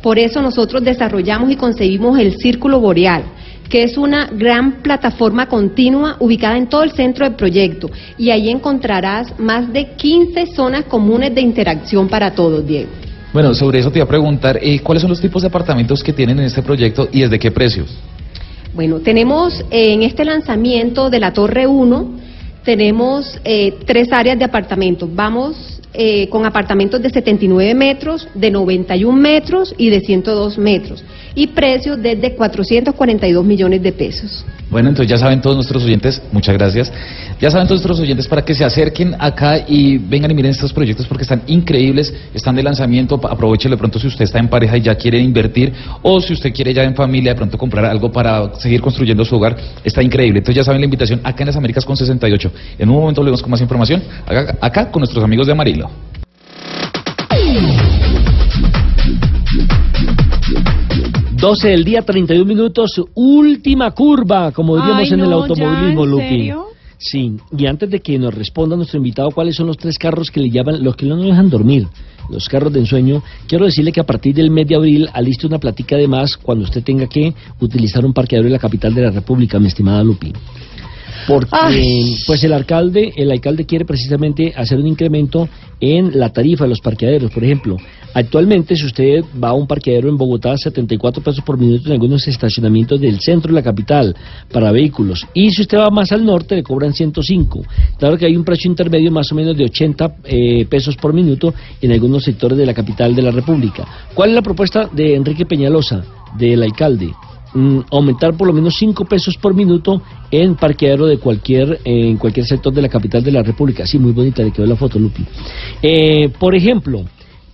Por eso nosotros desarrollamos y concebimos el Círculo Boreal, que es una gran plataforma continua ubicada en todo el centro del proyecto. Y ahí encontrarás más de 15 zonas comunes de interacción para todos, Diego. Bueno, sobre eso te iba a preguntar, eh, ¿cuáles son los tipos de apartamentos que tienen en este proyecto y desde qué precios? Bueno, tenemos eh, en este lanzamiento de la Torre 1, tenemos eh, tres áreas de apartamentos. Vamos eh, con apartamentos de 79 metros, de 91 metros y de 102 metros. Y precios desde 442 millones de pesos. Bueno, entonces ya saben todos nuestros oyentes, muchas gracias. Ya saben todos nuestros oyentes para que se acerquen acá y vengan y miren estos proyectos porque están increíbles, están de lanzamiento, aprovechelo de pronto si usted está en pareja y ya quiere invertir o si usted quiere ya en familia de pronto comprar algo para seguir construyendo su hogar, está increíble. Entonces ya saben la invitación acá en las Américas con 68. En un momento volvemos con más información acá, acá con nuestros amigos de Amarillo. 12 del día, 31 minutos, última curva, como diríamos Ay, en el automovilismo, ¿ya? ¿En Lupi. serio? Sí, y antes de que nos responda nuestro invitado cuáles son los tres carros que le llaman, los que no nos dejan dormir, los carros de ensueño, quiero decirle que a partir del mes de abril aliste una platica de más cuando usted tenga que utilizar un parqueadero en la capital de la República, mi estimada Lupi. Porque Ay. pues el alcalde, el alcalde quiere precisamente hacer un incremento en la tarifa de los parqueaderos. Por ejemplo, actualmente si usted va a un parqueadero en Bogotá, 74 pesos por minuto en algunos estacionamientos del centro de la capital para vehículos. Y si usted va más al norte, le cobran 105. Claro que hay un precio intermedio más o menos de 80 eh, pesos por minuto en algunos sectores de la capital de la República. ¿Cuál es la propuesta de Enrique Peñalosa, del alcalde? Mm, aumentar por lo menos 5 pesos por minuto en parqueadero de cualquier eh, en cualquier sector de la capital de la República. Sí, muy bonita, le quedó la foto, Lupi. Eh, por ejemplo,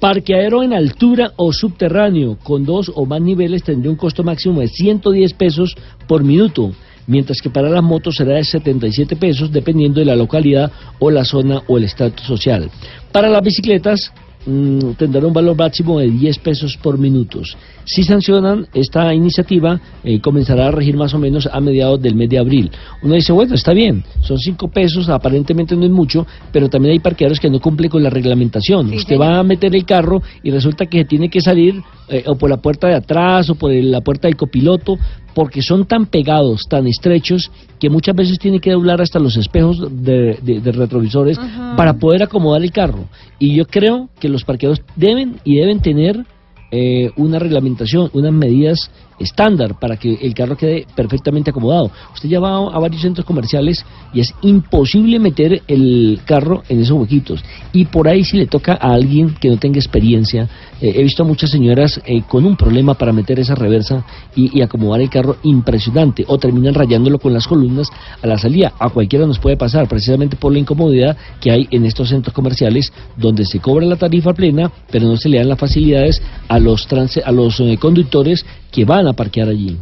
parqueadero en altura o subterráneo con dos o más niveles tendría un costo máximo de 110 pesos por minuto. Mientras que para las motos será de 77 pesos dependiendo de la localidad o la zona o el estatus social. Para las bicicletas mm, tendrá un valor máximo de 10 pesos por minutos. Si sancionan esta iniciativa, eh, comenzará a regir más o menos a mediados del mes de abril. Uno dice, bueno, está bien, son 5 pesos, aparentemente no es mucho, pero también hay parqueaderos que no cumplen con la reglamentación. Sí, Usted señor. va a meter el carro y resulta que se tiene que salir eh, o por la puerta de atrás o por el- la puerta del copiloto, porque son tan pegados, tan estrechos, que muchas veces tiene que doblar hasta los espejos de, de- de retrovisores para poder acomodar el carro. Y yo creo que los parqueaderos deben y deben tener eh, una reglamentación, unas medidas estándar para que el carro quede perfectamente acomodado. Usted ya va a varios centros comerciales y es imposible meter el carro en esos huequitos. Y por ahí si le toca a alguien que no tenga experiencia, eh, he visto a muchas señoras eh, con un problema para meter esa reversa y, acomodar el carro impresionante o terminan rayándolo con las columnas a la salida. A cualquiera nos puede pasar precisamente por la incomodidad que hay en estos centros comerciales donde se cobra la tarifa plena pero no se le dan las facilidades a los, transe- a los eh, conductores que van a parquear allí.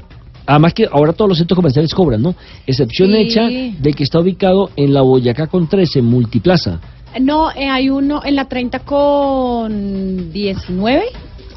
Además que ahora todos los centros comerciales cobran, ¿no? Excepción Sí. hecha de que está ubicado en la Boyacá con 13, Multiplaza. No, eh, hay uno en la 30 con 19.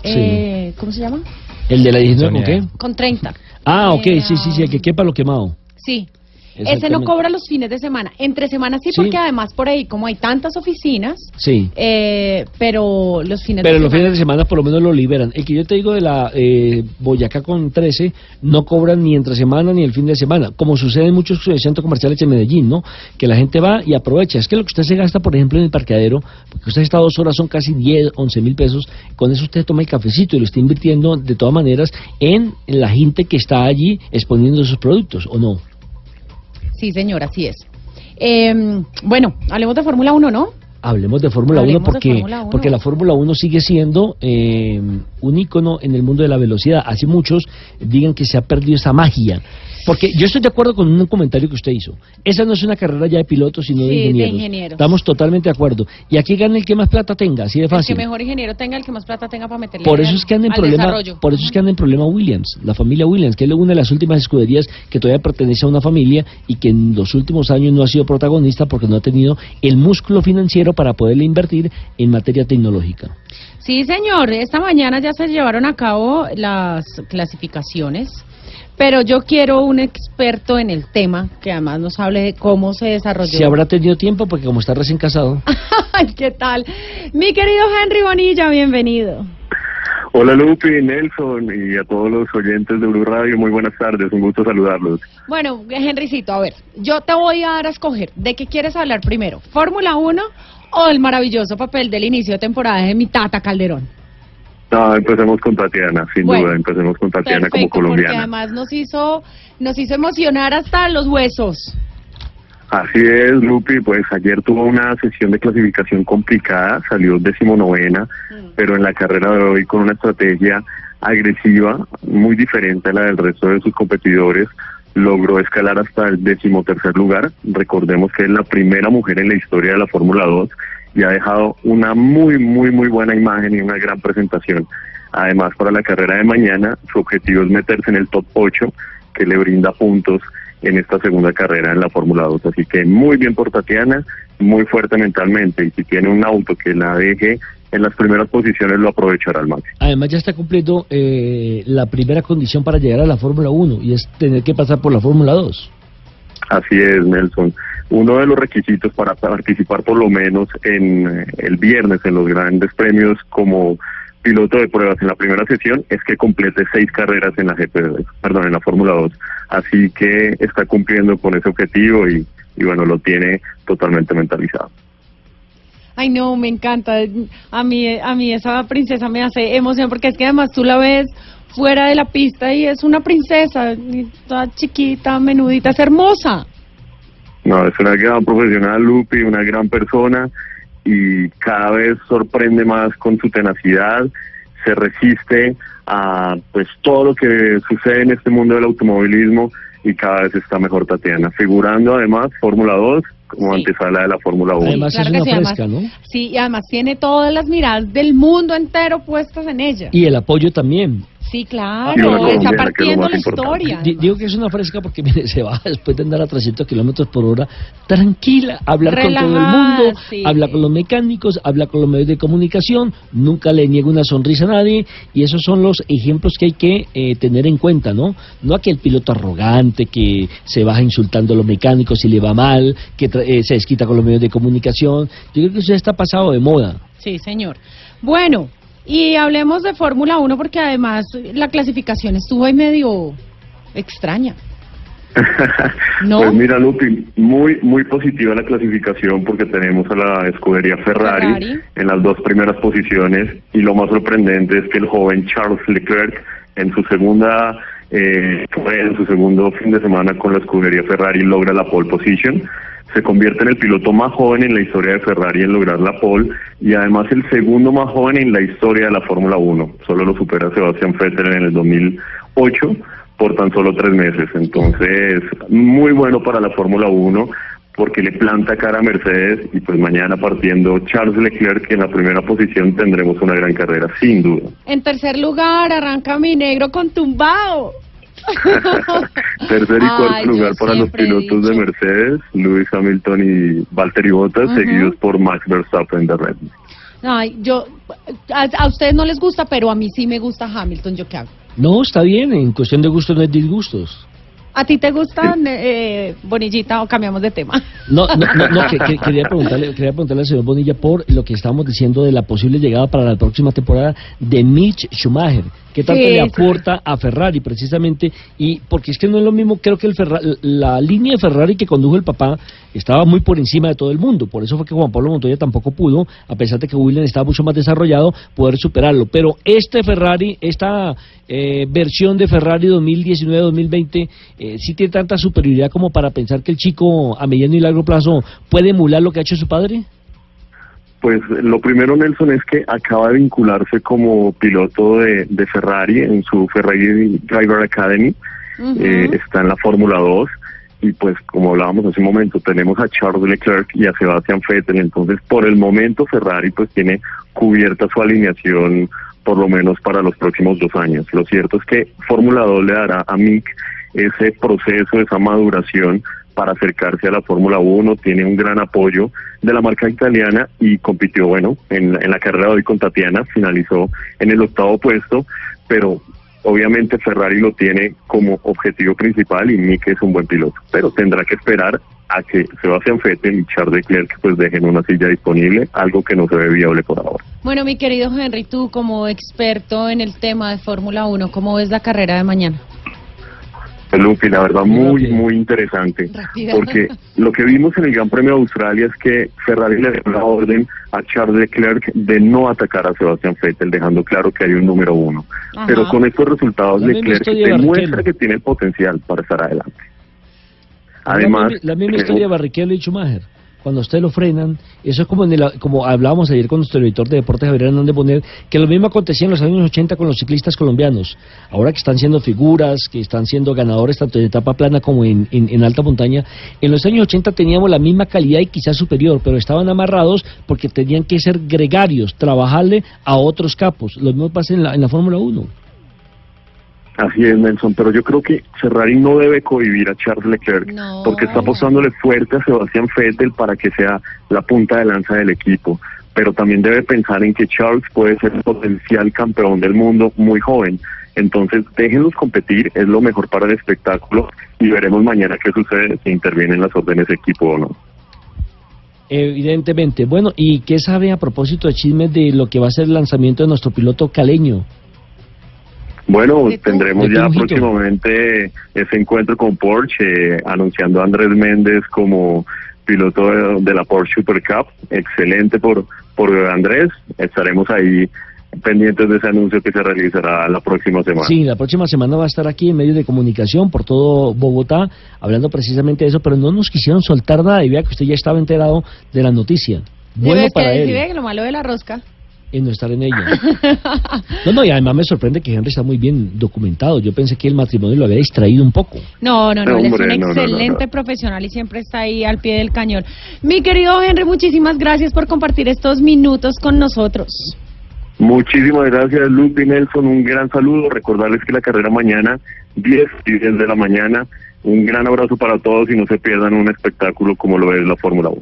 Eh, ¿Cómo se llama? ¿El de la 19 con qué? Con 30. Ah, ok, Eh, sí, sí, sí, el que quepa lo quemado. Sí. Ese no cobra los fines de semana. Entre semanas sí, Sí. porque además por ahí, como hay tantas oficinas, Sí. eh, pero los fines Pero de los semana. fines de semana por lo menos lo liberan. El que yo te digo de la eh, Boyacá con 13 no cobran ni entre semana ni el fin de semana, como sucede en muchos eh, centros comerciales en Medellín, ¿no? Que la gente va y aprovecha. Es que lo que usted se gasta, por ejemplo, en el parqueadero, porque usted está dos horas, son casi 10, 11 mil pesos, con eso usted toma el cafecito y lo está invirtiendo de todas maneras en la gente que está allí exponiendo sus productos, ¿o no? Sí, señor, así es. Eh, bueno, hablemos de Fórmula 1, ¿no? Hablemos de Fórmula 1 Hablemos de porque, Fórmula 1. porque la Fórmula 1 sigue siendo eh, un ícono en el mundo de la velocidad. Así muchos digan que se ha perdido esa magia. Porque yo estoy de acuerdo con un comentario que usted hizo. Esa no es una carrera ya de pilotos, sino Sí, de de ingenieros. ingenieros. Estamos totalmente de acuerdo. Y aquí gana el que más plata tenga, así de El que fácil. mejor ingeniero tenga, el que más plata tenga para meterle Por eso es que anda en problema, desarrollo. por eso es que anda en problema Williams, la familia Williams, que es una de las últimas escuderías que todavía pertenece a una familia y que en los últimos años no ha sido protagonista porque no ha tenido el músculo financiero para poderle invertir en materia tecnológica. Sí, señor. Esta mañana ya se llevaron a cabo las clasificaciones, pero yo quiero un experto en el tema que además nos hable de cómo se desarrolló. Si habrá tenido tiempo, porque como está recién casado. Ay, ¿Qué tal? Mi querido Henry Bonilla, bienvenido. Hola Lupi, Nelson y a todos los oyentes de Blue Radio, muy buenas tardes, un gusto saludarlos. Bueno, Henrycito, a ver, yo te voy a dar a escoger. ¿De qué quieres hablar primero? ¿Fórmula 1 o el maravilloso papel del inicio de temporada de mi tata Calderón? No, empecemos con Tatiana, sin Bueno, duda, empecemos con Tatiana Perfecto, como porque colombiana. además nos hizo, nos hizo emocionar hasta los huesos. Así es, Lupi, pues ayer tuvo una sesión de clasificación complicada, salió decimonovena, pero en la carrera de hoy con una estrategia agresiva, muy diferente a la del resto de sus competidores, logró escalar hasta el decimotercer lugar. Recordemos que es la primera mujer en la historia de la Fórmula 2 y ha dejado una muy, muy, muy buena imagen y una gran presentación. Además, para la carrera de mañana, su objetivo es meterse en el top 8, que le brinda puntos en esta segunda carrera en la Fórmula 2. Así que muy bien por Tatiana, muy fuerte mentalmente. Y si tiene un auto que la deje en las primeras posiciones, lo aprovechará al máximo. Además ya está cumpliendo eh, la primera condición para llegar a la Fórmula 1 y es tener que pasar por la Fórmula 2. Así es, Nelson. Uno de los requisitos para participar por lo menos en eh, el viernes en los grandes premios como piloto de pruebas en la primera sesión es que complete seis carreras en la GP, perdón, en la Fórmula 2. Así que está cumpliendo con ese objetivo y, y bueno, lo tiene totalmente mentalizado. Ay, no, me encanta. A mí, a mí esa princesa me hace emoción porque es que además tú la ves fuera de la pista y es una princesa, toda chiquita, menudita, es hermosa. No, es una gran profesional, Lupi, una gran persona y cada vez sorprende más con su tenacidad, se resiste a pues todo lo que sucede en este mundo del automovilismo y cada vez está mejor Tatiana, figurando además Fórmula 2 como antesala de la Fórmula 1. Además Claro es que una sí, además- fresca, ¿no? Sí, y además tiene todas las miradas del mundo entero puestas en ella. Y el apoyo también. Sí, claro, está partiendo la historia. Di- Digo que es una fresca porque mire, se va después de andar a 300 kilómetros por hora, tranquila, a hablar con todo el mundo, sí. habla con los mecánicos, habla con los medios de comunicación, nunca le niega una sonrisa a nadie y esos son los ejemplos que hay que eh, tener en cuenta, ¿no? No aquel piloto arrogante que se baja insultando a los mecánicos y le va mal, que tra- eh, se desquita con los medios de comunicación. Yo creo que eso ya está pasado de moda. Sí, señor. Bueno, y hablemos de Fórmula 1 porque además la clasificación estuvo ahí medio extraña. ¿No? Pues mira, Lupi, muy, muy positiva la clasificación porque tenemos a la escudería Ferrari, Ferrari. en las dos primeras posiciones y lo más sorprendente es que el joven Charles Leclerc en su segunda eh, en su segundo fin de semana con la escudería Ferrari logra la pole position. Se convierte en el piloto más joven en la historia de Ferrari en lograr la pole y además el segundo más joven en la historia de la Fórmula 1. Solo lo supera Sebastián Vettel en el 2008 por tan solo tres meses. Entonces, muy bueno para la Fórmula 1 porque le planta cara a Mercedes y pues mañana partiendo Charles Leclerc en la primera posición tendremos una gran carrera, sin duda. En tercer lugar arranca mi negro con tumbao. Tercer y cuarto Ay, lugar para los pilotos de Mercedes, Lewis Hamilton y Valtteri Bottas, Ujú. seguidos por Max Verstappen de Red Bull. Ay, yo a, a ustedes no les gusta, pero a mí sí me gusta Hamilton, ¿yo qué hago? No, está bien, en cuestión de gustos no es disgustos. ¿A ti te gusta eh, Bonillita o cambiamos de tema? No, no, no, no, que- que- quería, preguntarle, quería preguntarle al señor Bonilla por lo que estábamos diciendo de la posible llegada para la próxima temporada de Mitch Schumacher. ¿Qué tanto Sí, le aporta a Ferrari precisamente? Y porque es que no es lo mismo, creo que el Ferra- la línea de Ferrari que condujo el papá estaba muy por encima de todo el mundo. Por eso fue que Juan Pablo Montoya tampoco pudo, a pesar de que Williams estaba mucho más desarrollado, poder superarlo. Pero este Ferrari, esta eh, versión de Ferrari 2019-2020, eh, sí tiene tanta superioridad como para pensar que el chico a mediano y largo plazo puede emular lo que ha hecho su padre. Pues lo primero, Nelson, es que acaba de vincularse como piloto de, de Ferrari en su Ferrari Driver Academy. Eh, está en la Fórmula 2 y pues como hablábamos hace un momento tenemos a Charles Leclerc y a Sebastian Vettel. Entonces por el momento Ferrari pues tiene cubierta su alineación por lo menos para los próximos dos años. Lo cierto es que Fórmula 2 le dará a Mick ese proceso esa maduración para acercarse a la Fórmula 1 tiene un gran apoyo de la marca italiana y compitió bueno en, la carrera de hoy con Tatiana finalizó en el octavo puesto pero Obviamente Ferrari lo tiene como objetivo principal y Mick es un buen piloto, pero tendrá que esperar a que Sebastián Vettel y Charles Leclerc pues dejen una silla disponible, algo que no se ve viable por ahora. Bueno, mi querido Henry, tú como experto en el tema de Fórmula 1, ¿cómo ves la carrera de mañana? Lupi, la verdad muy, muy interesante, porque lo que vimos en el Gran Premio de Australia es que Ferrari le dio la orden a Charles Leclerc de no atacar a Sebastián Vettel, dejando claro que hay un número uno. Ajá. Pero con estos resultados La Leclerc demuestra que tiene el potencial para estar adelante. Además, la misma, eh, historia de Barrichello y Schumacher. Cuando ustedes lo frenan, eso es como, en el- como hablábamos ayer con nuestro editor de deportes, Javier Hernández Bonet, que lo mismo acontecía en los años 80 con los ciclistas colombianos. Ahora que están siendo figuras, que están siendo ganadores tanto en etapa plana como en, en- en alta montaña, en los años 80 teníamos la misma calidad y quizás superior, pero estaban amarrados porque tenían que ser gregarios, trabajarle a otros capos. Lo mismo pasa en la, en la Fórmula 1. Así es, Nelson, pero yo creo que Ferrari no debe cohibir a Charles Leclerc porque está apostándole fuerte a Sebastián Vettel para que sea la punta de lanza del equipo, pero también debe pensar en que Charles puede ser un potencial campeón del mundo muy joven. Entonces, déjenlos competir, es lo mejor para el espectáculo y veremos mañana qué sucede si intervienen las órdenes de equipo o no. Evidentemente. Bueno, ¿y qué sabe a propósito de chismes de lo que va a ser el lanzamiento de nuestro piloto caleño? Bueno, tendremos ya próximamente ese encuentro con Porsche, eh, anunciando a Andrés Méndez como piloto de, de la Porsche Super Cup. Excelente por, por Andrés. Estaremos ahí pendientes de ese anuncio que se realizará la próxima semana. Sí, la próxima semana va a estar aquí en medios de comunicación por todo Bogotá, hablando precisamente de eso, pero no nos quisieron soltar nada y vea que usted ya estaba enterado de la noticia. Bueno ¿Sí ves para que, él sí ve que lo malo de la rosca? En no estar en ella. No, no, y además me sorprende que Henry está muy bien documentado. Yo pensé que el matrimonio lo había distraído un poco. No, no, no, él es un no, excelente no. profesional y siempre está ahí al pie del cañón. Mi querido Henry, muchísimas gracias por compartir estos minutos con nosotros. Muchísimas gracias, Lupe y Nelson. Un gran saludo. Recordarles que la carrera mañana, 10 y 10 de la mañana. Un gran abrazo para todos y no se pierdan un espectáculo como lo es la Fórmula 1.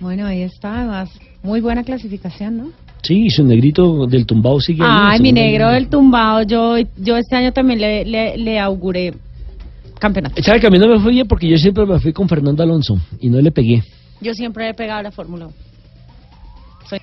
Bueno, ahí está, además, muy buena clasificación, ¿no? Sí, y su negrito del tumbado sigue Ay, mi negro del tumbado, yo, yo este año también le, le, le auguré campeonato. ¿Sabe que a mí no me fue bien? Porque yo siempre me fui con Fernando Alonso y no le pegué. Yo siempre he pegado a la Fórmula 1. Soy-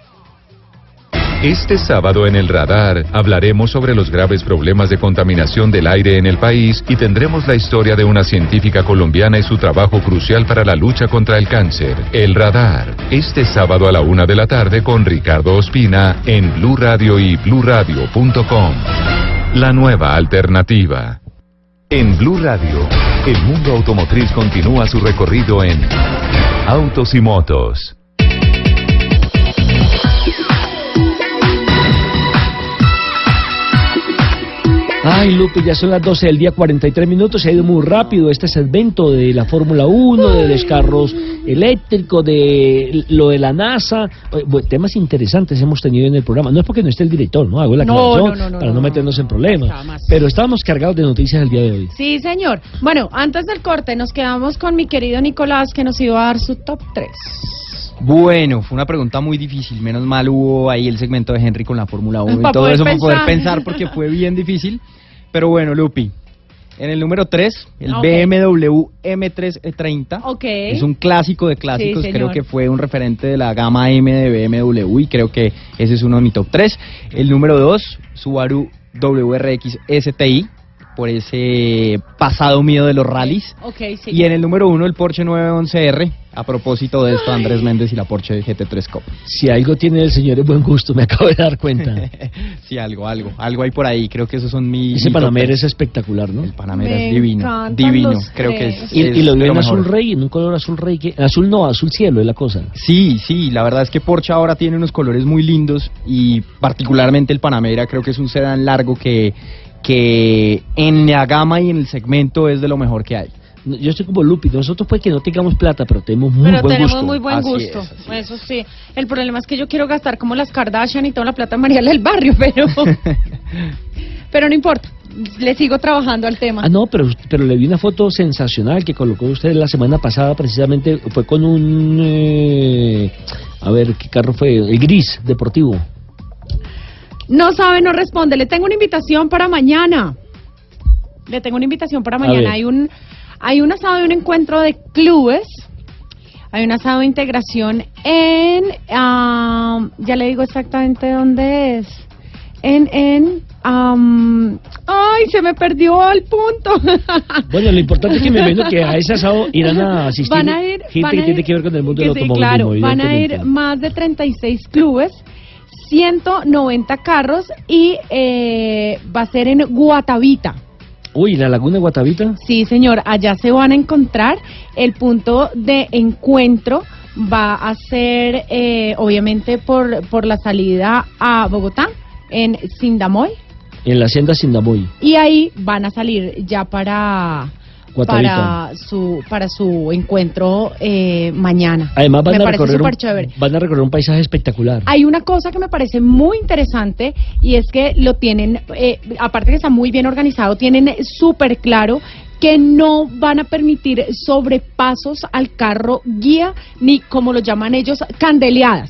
Este sábado en el radar hablaremos sobre los graves problemas de contaminación del aire en el país y tendremos la historia de una científica colombiana y su trabajo crucial para la lucha contra el cáncer. El radar, este sábado a la una de la tarde con Ricardo Ospina en Blue Radio y BlueRadio.com. La nueva alternativa. En Blue Radio, el mundo automotriz continúa su recorrido en Autos y Motos. Ay, Lupe, ya son las 12 del día, 43 minutos. Se ha ido muy rápido este segmento de la Fórmula 1, de los carros eléctricos, de lo de la NASA. Bueno, temas interesantes hemos tenido en el programa. No es porque no esté el director, ¿no? Hago la No, aclaración no, no, no, para no, no, meternos en problemas. Pero estábamos cargados de noticias el día de hoy. Sí, señor. Bueno, antes del corte nos quedamos con mi querido Nicolás que nos iba a dar su top 3. Bueno, fue una pregunta muy difícil. Menos mal hubo ahí el segmento de Henry con la Fórmula 1 Pa' y todo eso para poder pensar porque fue bien difícil. Pero bueno, Lupi. En el número 3, el Ok. BMW M330. Ok. Es un clásico de clásicos, Sí, creo que fue un referente de la gama M de BMW y creo que ese es uno de mi top 3. El número 2, Subaru WRX STI, por ese pasado mío de los rallies. Ok, sí. Y en el número 1, el Porsche 911R, a propósito de esto, Andrés Méndez y la Porsche GT3 Cup. Si algo tiene el señor es buen gusto, me acabo de dar cuenta. Sí, algo, algo, algo hay por ahí, creo que esos son mi... Ese Panamera es espectacular, ¿no? El Panamera Me es divino, divino, los creo que es... Y, es y lo de vio en azul rey, en un color azul rey. Que, azul no, azul cielo es la cosa. Sí, sí, la verdad es que Porsche ahora tiene unos colores muy lindos y particularmente el Panamera creo que es un sedán largo que, que en la gama y en el segmento es de lo mejor que hay. No, Yo estoy como Lupi, nosotros puede que no tengamos plata, pero tenemos muy Pero buen tenemos gusto. muy buen Así gusto. es, Eso sí. El problema es que yo quiero gastar como las Kardashian y toda la plata de Mariela del barrio, pero. pero no importa. Le sigo trabajando al tema. Ah, no, pero, pero le vi una foto sensacional que colocó usted la semana pasada, precisamente fue con un... eh, a ver, ¿qué carro fue? El gris deportivo. No sabe, no responde. Le tengo una invitación para mañana. Le tengo una invitación para mañana. Hay un, hay un asado y un encuentro de clubes. Hay un asado de integración en, ya le digo exactamente dónde es. En, en, am, ay, se me perdió el punto. Bueno, lo importante es que me que a ese asado irán a asistir Van a ir, gente van que a tiene ir- que ver con el mundo del sí, claro, van a ir más de 36 clubes, 190 carros y eh, va a ser en Guatavita. Uy, ¿la laguna de Guatavita? Sí, señor, allá se van a encontrar. El punto de encuentro va a ser, eh, obviamente, por, por la salida a Bogotá, en Sindamoy. En la hacienda Sindamoy. Y ahí van a salir ya para para su para su encuentro eh, mañana. Además van a, recorrer un, van a recorrer un paisaje espectacular. Hay una cosa que me parece muy interesante y es que lo tienen, eh, aparte que está muy bien organizado, tienen súper claro que no van a permitir sobrepasos al carro guía ni como lo llaman ellos candeleadas,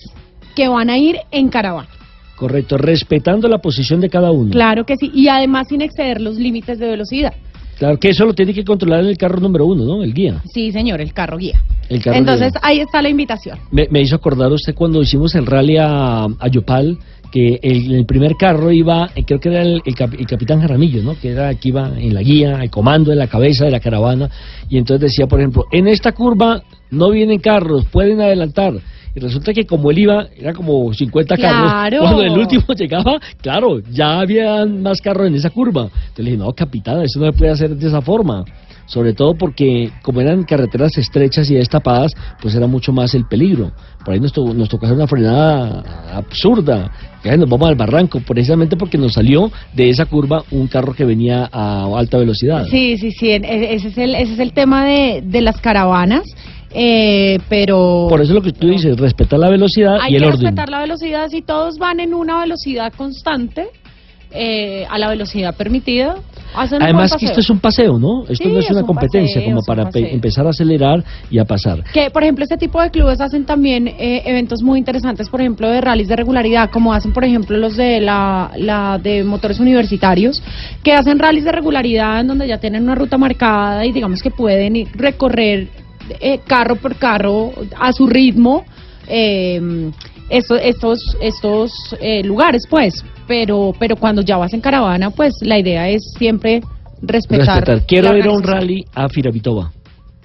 que van a ir en caravana. Correcto, respetando la posición de cada uno. Claro que sí, y además sin exceder los límites de velocidad. Claro, que eso lo tiene que controlar el carro número uno, ¿no? El guía. Sí, señor, el carro guía. Entonces, ahí está la invitación. Me, hizo acordar usted cuando hicimos el rally a, Yopal, que el, primer carro iba, eh, creo que era el, capitán Jaramillo, ¿no? Que era que iba en la guía, el comando, en la cabeza de la caravana. Y entonces decía, por ejemplo, en esta curva no vienen carros, pueden adelantar y resulta que como él iba, era como 50 carros. Cuando el último llegaba, claro, ya había más carros en esa curva. Entonces le dije, no, capitán, eso no se puede hacer de esa forma. Sobre todo porque como eran carreteras estrechas y destapadas, pues era mucho más el peligro. Por ahí nos, nos tocó hacer una frenada absurda. Ya nos vamos al barranco, precisamente porque nos salió de esa curva un carro que venía a alta velocidad. Sí, sí, sí. E, ese es el, ese es el tema de, de las caravanas eh, pero... Por eso lo que tú dices, respetar la velocidad y el orden. Hay que respetar la velocidad, si todos van en una velocidad constante, eh, a la velocidad permitida. Además que esto es un paseo, ¿no? Esto no es, una competencia como para empezar a acelerar y a pasar. Que, por ejemplo, este tipo de clubes hacen también eh, eventos muy interesantes, por ejemplo, de rallies de regularidad, como hacen, por ejemplo, los de la, la de motores universitarios, que hacen rallies de regularidad en donde ya tienen una ruta marcada y digamos que pueden ir, recorrer eh, carro por carro a su ritmo eh, estos estos estos eh, lugares pues. Pero pero cuando ya vas en caravana pues la idea es siempre respetar, quiero ir a un rally a Firavitoba.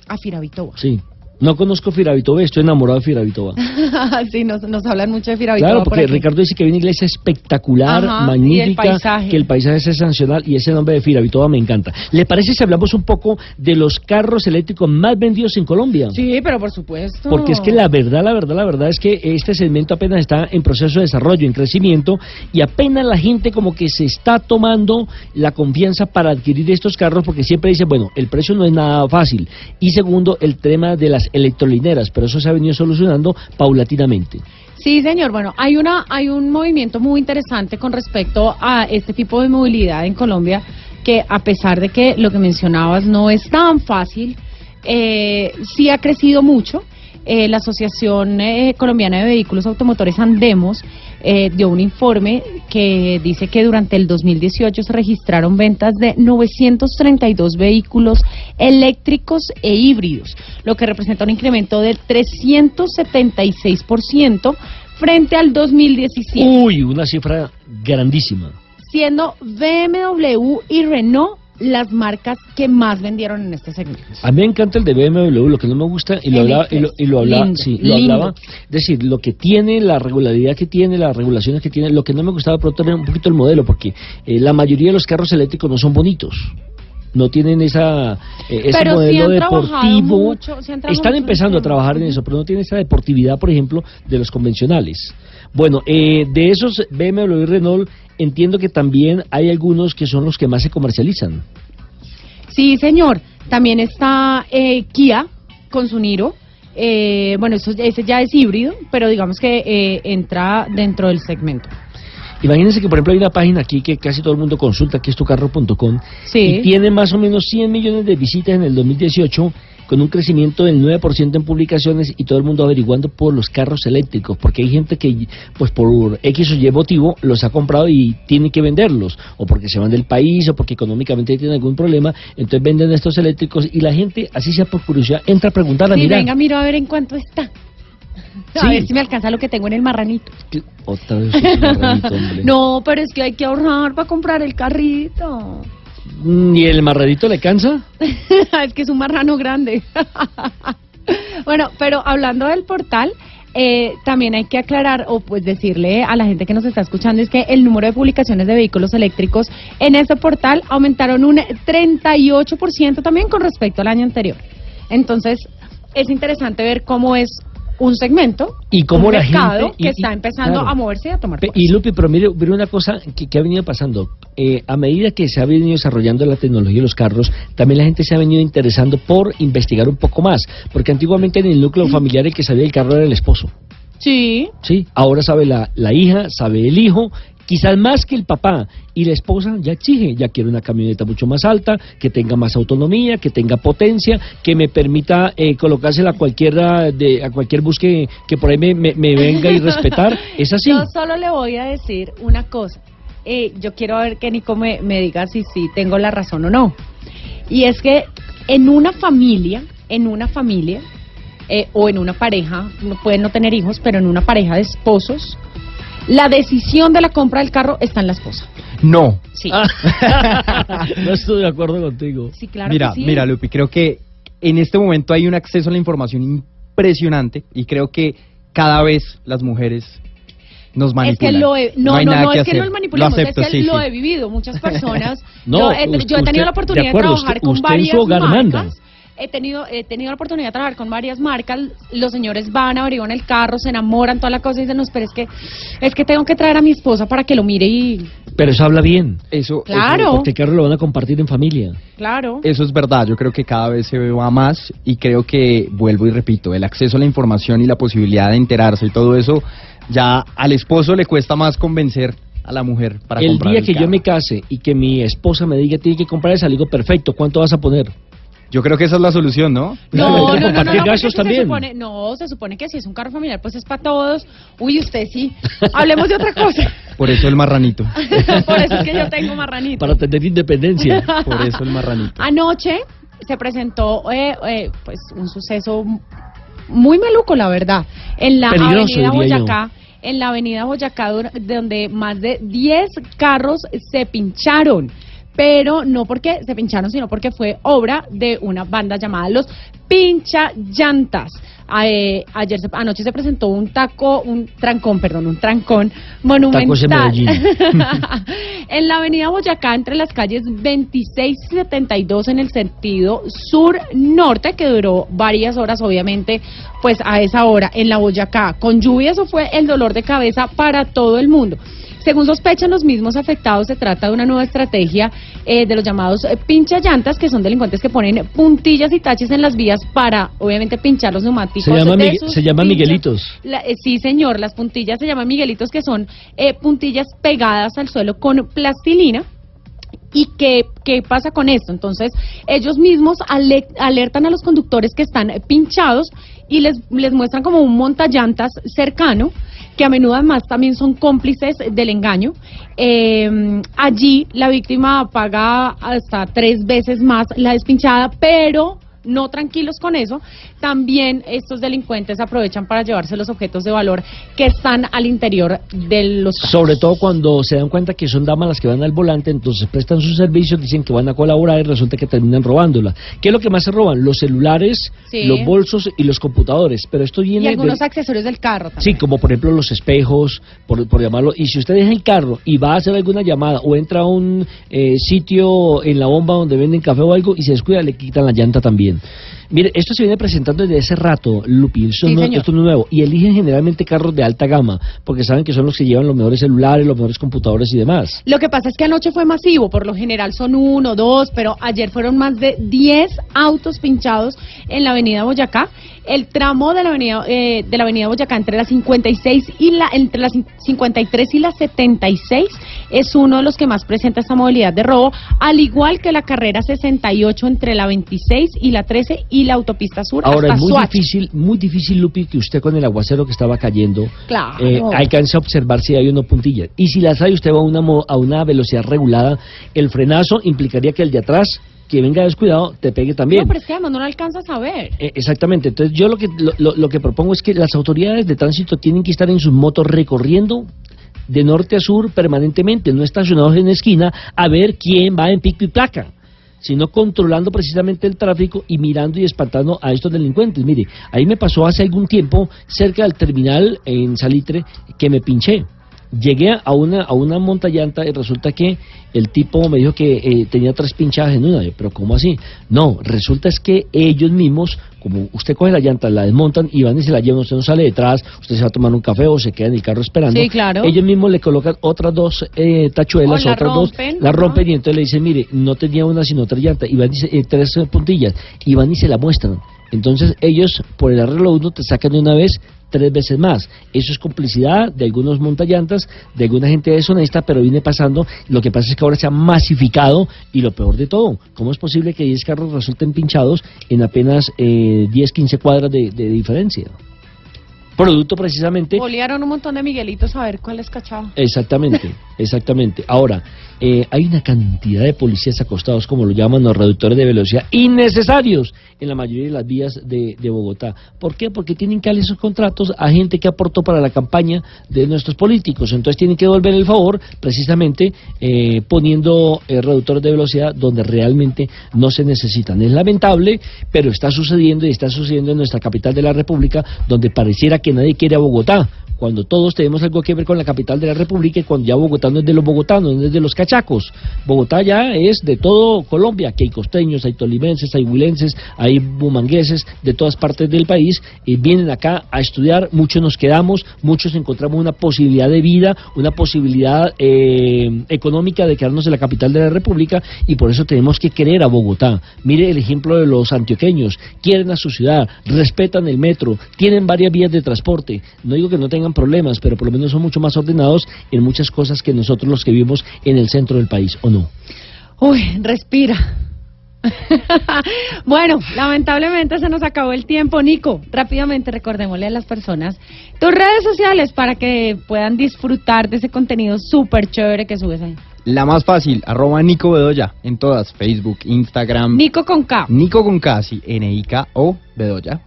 A Firavitoba. Sí no conozco Firavitoba, estoy enamorado de Firavitoba. sí, nos, nos hablan mucho de Firavitoba. Claro, porque Ricardo dice que hay una iglesia espectacular, magnífica, que el paisaje es sensacional y ese nombre de Firavitoba me encanta. ¿Le parece si hablamos un poco de los carros eléctricos más vendidos en Colombia? Sí, pero por supuesto. Porque es que la verdad, la verdad, la verdad es que este segmento apenas está en proceso de desarrollo, en crecimiento y apenas la gente como que se está tomando la confianza para adquirir estos carros porque siempre dice, bueno, el precio no es nada fácil y segundo, el tema de las electrolineras, pero eso se ha venido solucionando paulatinamente. Sí, señor. Bueno, hay una hay un movimiento muy interesante con respecto a este tipo de movilidad en Colombia que a pesar de que lo que mencionabas no es tan fácil, eh, sí ha crecido mucho eh, la Asociación eh, Colombiana de Vehículos Automotores Andemos eh, dio un informe que dice que durante el 2018 se registraron ventas de 932 vehículos eléctricos e híbridos, lo que representa un incremento del 376% frente al 2017. Uy, una cifra grandísima. Siendo BMW y Renault las marcas que más vendieron en este segmento. A mí me encanta el de BMW, lo que no me gusta, y lo hablaba, y lo, y lo hablaba, sí, lo hablaba, es decir, lo que tiene, la regularidad que tiene, las regulaciones que tiene, lo que no me gustaba pronto era un poquito el modelo, porque eh, la mayoría de los carros eléctricos no son bonitos no tienen esa eh, ese modelo deportivo. Están empezando a trabajar en eso, pero no tienen esa deportividad, por ejemplo, de los convencionales. Bueno, eh, de esos BMW y Renault entiendo que también hay algunos que son los que más se comercializan. Sí, señor. También está eh, Kia con su Niro. Eh, bueno, eso, ese ya es híbrido, pero digamos que eh, entra dentro del segmento. Imagínense que, por ejemplo, hay una página aquí que casi todo el mundo consulta, que es tucarro.com, sí. y tiene más o menos 100 millones de visitas en el 2018 con un crecimiento del 9% en publicaciones y todo el mundo averiguando por los carros eléctricos, porque hay gente que pues por X o Y motivo los ha comprado y tiene que venderlos, o porque se van del país, o porque económicamente tienen algún problema, entonces venden estos eléctricos y la gente, así sea por curiosidad, entra a preguntar a sí, venga, miro a ver en cuánto está. A ver si me alcanza lo que tengo en el marranito. Otra vez el marranito, hombre. No, pero es que hay que ahorrar para comprar el carrito. ¿Y el marradito le cansa? es que es un marrano grande. bueno, pero hablando del portal, eh, también hay que aclarar o pues decirle a la gente que nos está escuchando es que el número de publicaciones de vehículos eléctricos en este portal aumentaron un 38% también con respecto al año anterior. Entonces, es interesante ver cómo es un segmento, y cómo un la mercado gente- y- que está empezando claro. a moverse y a tomar fuerza. Y Lupi, pero mire, mire una cosa que, que ha venido pasando. Eh, a medida que se ha venido desarrollando la tecnología de los carros, también la gente se ha venido interesando por investigar un poco más. Porque antiguamente en el núcleo familiar el que sabía el carro era el esposo. Sí. Sí, ahora sabe la, la hija, sabe el hijo, quizás más que el papá. Y la esposa ya exige, ya quiere una camioneta mucho más alta, que tenga más autonomía, que tenga potencia, que me permita eh, colocársela a cualquiera de, a cualquier bus que, que por ahí me, me- me venga y respetar. Es así. Yo solo le voy a decir una cosa. Eh, yo quiero ver que Nico me, me diga si sí tengo la razón o no. Y es que en una familia, en una familia, eh, o en una pareja, no pueden no tener hijos, pero en una pareja de esposos, la decisión de la compra del carro está en la esposa. No. Sí. no estoy de acuerdo contigo. Sí, claro mira, que sí. mira, Lupi, creo que en este momento hay un acceso a la información impresionante y creo que cada vez las mujeres nos Es manipulan. que lo he, no, no, no, que es que no lo acepto, es que sí, lo sí. he vivido. Muchas personas. No, yo, he, usted- yo he tenido la oportunidad de trabajar usted- con usted en varias su hogar marcas. manda. He tenido, he tenido la oportunidad de trabajar con varias marcas. Los señores van, averiguan el carro, se enamoran, toda la cosa y dicen, no, pero es que, es que tengo que traer a mi esposa para que lo mire y. Pero eso habla bien. Eso, Claro. Porque el carro lo van a compartir en familia. Claro. Eso es verdad, yo creo que cada vez se va más y creo que, vuelvo y repito, el acceso a la información y la posibilidad de enterarse y todo eso, ya al esposo le cuesta más convencer a la mujer para el comprar día que yo me case y que mi esposa me diga tiene que comprar esa, le digo, perfecto, ¿cuánto vas a poner? Yo creo que esa es la solución, ¿no? No, no, no, no, no, gastos se también. supone- no, se supone que si es un carro familiar, pues es para todos. Uy, usted sí. Hablemos de otra cosa. Por eso el marranito. Por eso es que yo tengo marranito. Para tener independencia. Por eso el marranito. Anoche se presentó eh, eh, pues un suceso muy maluco, la verdad, en la Peligroso, avenida. Boyacá, en la avenida Boyacá, donde más de 10 carros se pincharon. Pero no porque se pincharon, sino porque fue obra de una banda llamada Los Pincha Llantas. Eh, ayer se- anoche se presentó un taco, un trancón, perdón, un trancón monumental en la avenida Boyacá, entre las calles 26 y 72 en el sentido sur-norte, que duró varias horas, obviamente, pues a esa hora en la Boyacá. Con lluvia eso fue el dolor de cabeza para todo el mundo. Según sospechan los mismos afectados, se trata de una nueva estrategia eh, de los llamados eh, pincha llantas, que son delincuentes que ponen puntillas y taches en las vías para, obviamente, pinchar los neumáticos. Se llama, de Migue- sus se llama pinchas. Miguelitos. La- eh, sí, señor, las puntillas se llaman Miguelitos, que son eh, puntillas pegadas al suelo con plastilina. ¿Y qué, qué pasa con esto? Entonces, ellos mismos ale- alertan a los conductores que están pinchados y les, les muestran como un montallantas cercano, que a menudo además también son cómplices del engaño. Eh, allí la víctima paga hasta tres veces más la despinchada, pero no tranquilos con eso, también estos delincuentes aprovechan para llevarse los objetos de valor que están al interior de los carros. Sobre todo cuando se dan cuenta que son damas las que van al volante, entonces prestan sus servicios, dicen que van a colaborar y resulta que terminan robándola. ¿Qué es lo que más se roban? Los celulares, Sí. los bolsos y los computadores. Pero esto y viene algunos de- accesorios del carro también. Sí, como por ejemplo los espejos, por, por llamarlo. Y si usted deja el carro y va a hacer alguna llamada o entra a un eh, sitio en la bomba donde venden café o algo y se descuida, le quitan la llanta también. Mire, esto se viene presentando desde hace rato, Lupi. Esto, Sí, no, señor. esto no es nuevo. Y eligen generalmente carros de alta gama, porque saben que son los que llevan los mejores celulares, los mejores computadores y demás. Lo que pasa es que anoche fue masivo, por lo general son uno, dos, pero ayer fueron más de 10 autos pinchados en la avenida Boyacá. El tramo de la avenida eh, de la avenida Boyacá entre las 56 y la entre las 53 y las 76 es uno de los que más presenta esta modalidad de robo, al igual que la carrera 68 entre la 26 y la 13 y la autopista sur Ahora hasta es muy Soacha. difícil, muy difícil, Lupi, que usted con el aguacero que estaba cayendo Claro. eh, alcance a observar si hay o no puntillas. Y si las hay, usted va a una, a una velocidad regulada, el frenazo implicaría que el de atrás, que venga descuidado, te pegue también. No, pero es que además no lo alcanzas a ver. Eh, Exactamente, entonces yo lo que lo, lo- lo que propongo es que las autoridades de tránsito tienen que estar en sus motos recorriendo de norte a sur permanentemente, no estacionados en la esquina a ver quién va en pico y placa. sino controlando precisamente el tráfico y mirando y espantando a estos delincuentes. Mire, ahí me pasó hace algún tiempo cerca del terminal en Salitre que me pinché llegué a una, a una montallanta y resulta que el tipo me dijo que eh, tenía tres pinchadas en una. Pero ¿cómo así? No, resulta es que ellos mismos, como usted coge la llanta, la desmontan y van y se la llevan, usted no sale detrás, usted se va a tomar un café o se queda en el carro esperando. Sí, claro. Ellos mismos le colocan otras dos eh, tachuelas, otras rompen, dos, la rompen y entonces le dicen, mire, no tenía una sino otra llanta, y van y se- eh, tres puntillas, y van y se la muestran. Entonces ellos, por el arreglo uno, te sacan de una vez tres veces más. Eso es complicidad de algunos montallantas, de alguna gente deshonesta, pero viene pasando. Lo que pasa es que ahora se ha masificado y lo peor de todo, ¿cómo es posible que 10 carros resulten pinchados en apenas eh, 10, 15 cuadras de, de diferencia? Producto precisamente Olearon un montón de Miguelitos a ver cuál es cachado. Exactamente, exactamente. Ahora, eh, hay una cantidad de policías acostados, como lo llaman los reductores de velocidad, innecesarios en la mayoría de las vías de, de Bogotá. ¿Por qué? Porque tienen que darle esos contratos a gente que aportó para la campaña de nuestros políticos. Entonces tienen que devolver el favor precisamente eh, poniendo eh, reductores de velocidad donde realmente no se necesitan. Es lamentable, pero está sucediendo y está sucediendo en nuestra capital de la República, donde pareciera que nadie quiere a Bogotá cuando todos tenemos algo que ver con la capital de la República y cuando ya Bogotá no es de los bogotanos, no es de los cachacos. Bogotá ya es de todo Colombia, que hay costeños, hay tolimenses, hay huilenses, hay bumangueses de todas partes del país, y vienen acá a estudiar, muchos nos quedamos, muchos encontramos una posibilidad de vida, una posibilidad eh, económica de quedarnos en la capital de la República y por eso tenemos que querer a Bogotá. Mire el ejemplo de los antioqueños, quieren a su ciudad, respetan el metro, tienen varias vías de transporte. No digo que no tengan problemas, pero por lo menos son mucho más ordenados en muchas cosas que nosotros los que vivimos en el centro del país, ¿o no? Uy, respira. bueno, lamentablemente se nos acabó el tiempo. Nico, rápidamente recordémosle a las personas tus redes sociales para que puedan disfrutar de ese contenido súper chévere que subes ahí. La más fácil, arroba Nico Bedoya, en todas, Facebook, Instagram. Nico con K. Nico con K, sí, N-I-K-O Bedoya.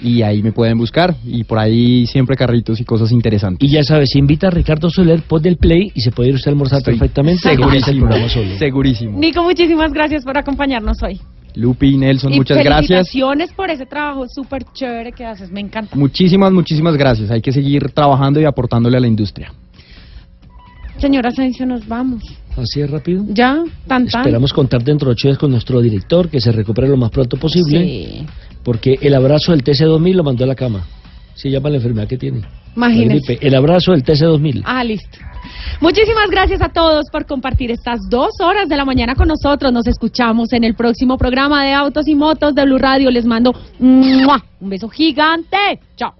Y ahí me pueden buscar, y por ahí siempre carritos y cosas interesantes. Y ya sabes, si invita a Ricardo Soler, pon del play y se puede ir usted a almorzar Estoy perfectamente. y Segurísimo, solo. segurísimo. Nico, muchísimas gracias por acompañarnos hoy. Lupi, Nelson, y muchas gracias. felicitaciones por ese trabajo súper chévere que haces. Me encanta. Muchísimas, muchísimas gracias. Hay que seguir trabajando y aportándole a la industria. Señora Asensio, nos vamos. Así es rápido. Ya, tan tan. Esperamos contar dentro de ocho días con nuestro director, que se recupere lo más pronto posible, Sí. porque el abrazo del TC2000 lo mandó a la cama. Se llama la enfermedad que tiene. Imagínese. El abrazo del TC2000. Ah, listo. Muchísimas gracias a todos por compartir estas dos horas de la mañana con nosotros. Nos escuchamos en el próximo programa de Autos y Motos de Blue Radio. Les mando ¡mua! un beso gigante. Chao.